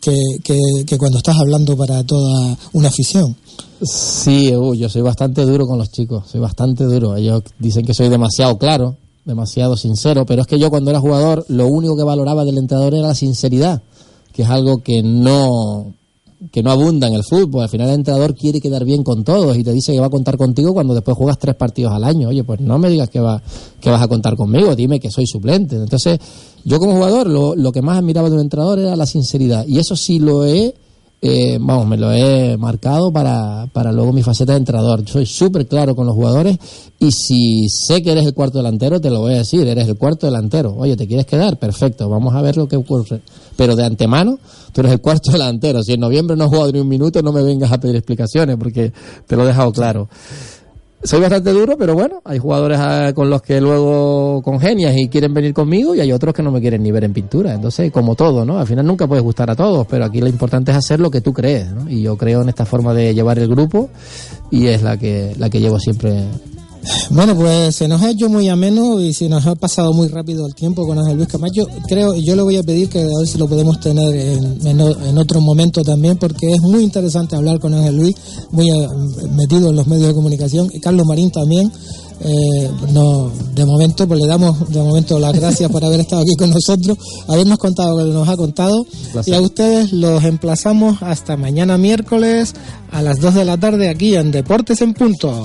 que, que, que cuando estás hablando para toda una afición. Sí, uh, yo soy bastante duro con los chicos, soy bastante duro. Ellos dicen que soy demasiado claro, demasiado sincero, pero es que yo cuando era jugador lo único que valoraba del entrenador era la sinceridad, que es algo que no que no abunda en el fútbol. Al final el entrenador quiere quedar bien con todos y te dice que va a contar contigo cuando después juegas tres partidos al año. Oye, pues no me digas que, va, que vas a contar conmigo, dime que soy suplente. Entonces, yo como jugador lo, lo que más admiraba de un entrenador era la sinceridad y eso sí lo he eh, vamos, me lo he marcado para, para luego mi faceta de entrenador. Yo soy súper claro con los jugadores y si sé que eres el cuarto delantero, te lo voy a decir, eres el cuarto delantero. Oye, ¿te quieres quedar? Perfecto, vamos a ver lo que ocurre. Pero de antemano, tú eres el cuarto delantero. Si en noviembre no has jugado ni un minuto, no me vengas a pedir explicaciones porque te lo he dejado claro. Soy bastante duro, pero bueno, hay jugadores ah, con los que luego congenias y quieren venir conmigo y hay otros que no me quieren ni ver en pintura. Entonces, como todo, ¿no? Al final nunca puedes gustar a todos, pero aquí lo importante es hacer lo que tú crees, ¿no? Y yo creo en esta forma de llevar el grupo y es la que, la que llevo siempre bueno, pues se nos ha hecho muy ameno y se nos ha pasado muy rápido el tiempo con Ángel Luis Camacho. Creo, yo le voy a pedir que a ver si lo podemos tener en, en, otro momento también, porque es muy interesante hablar con Ángel Luis, muy eh, metido en los medios de comunicación. Y Carlos Marín también. Eh, no, de momento, pues le damos de momento las gracias por haber estado aquí con nosotros, habernos contado lo que nos ha contado. Y a ustedes los emplazamos hasta mañana miércoles a las 2 de la tarde aquí en Deportes en Punto.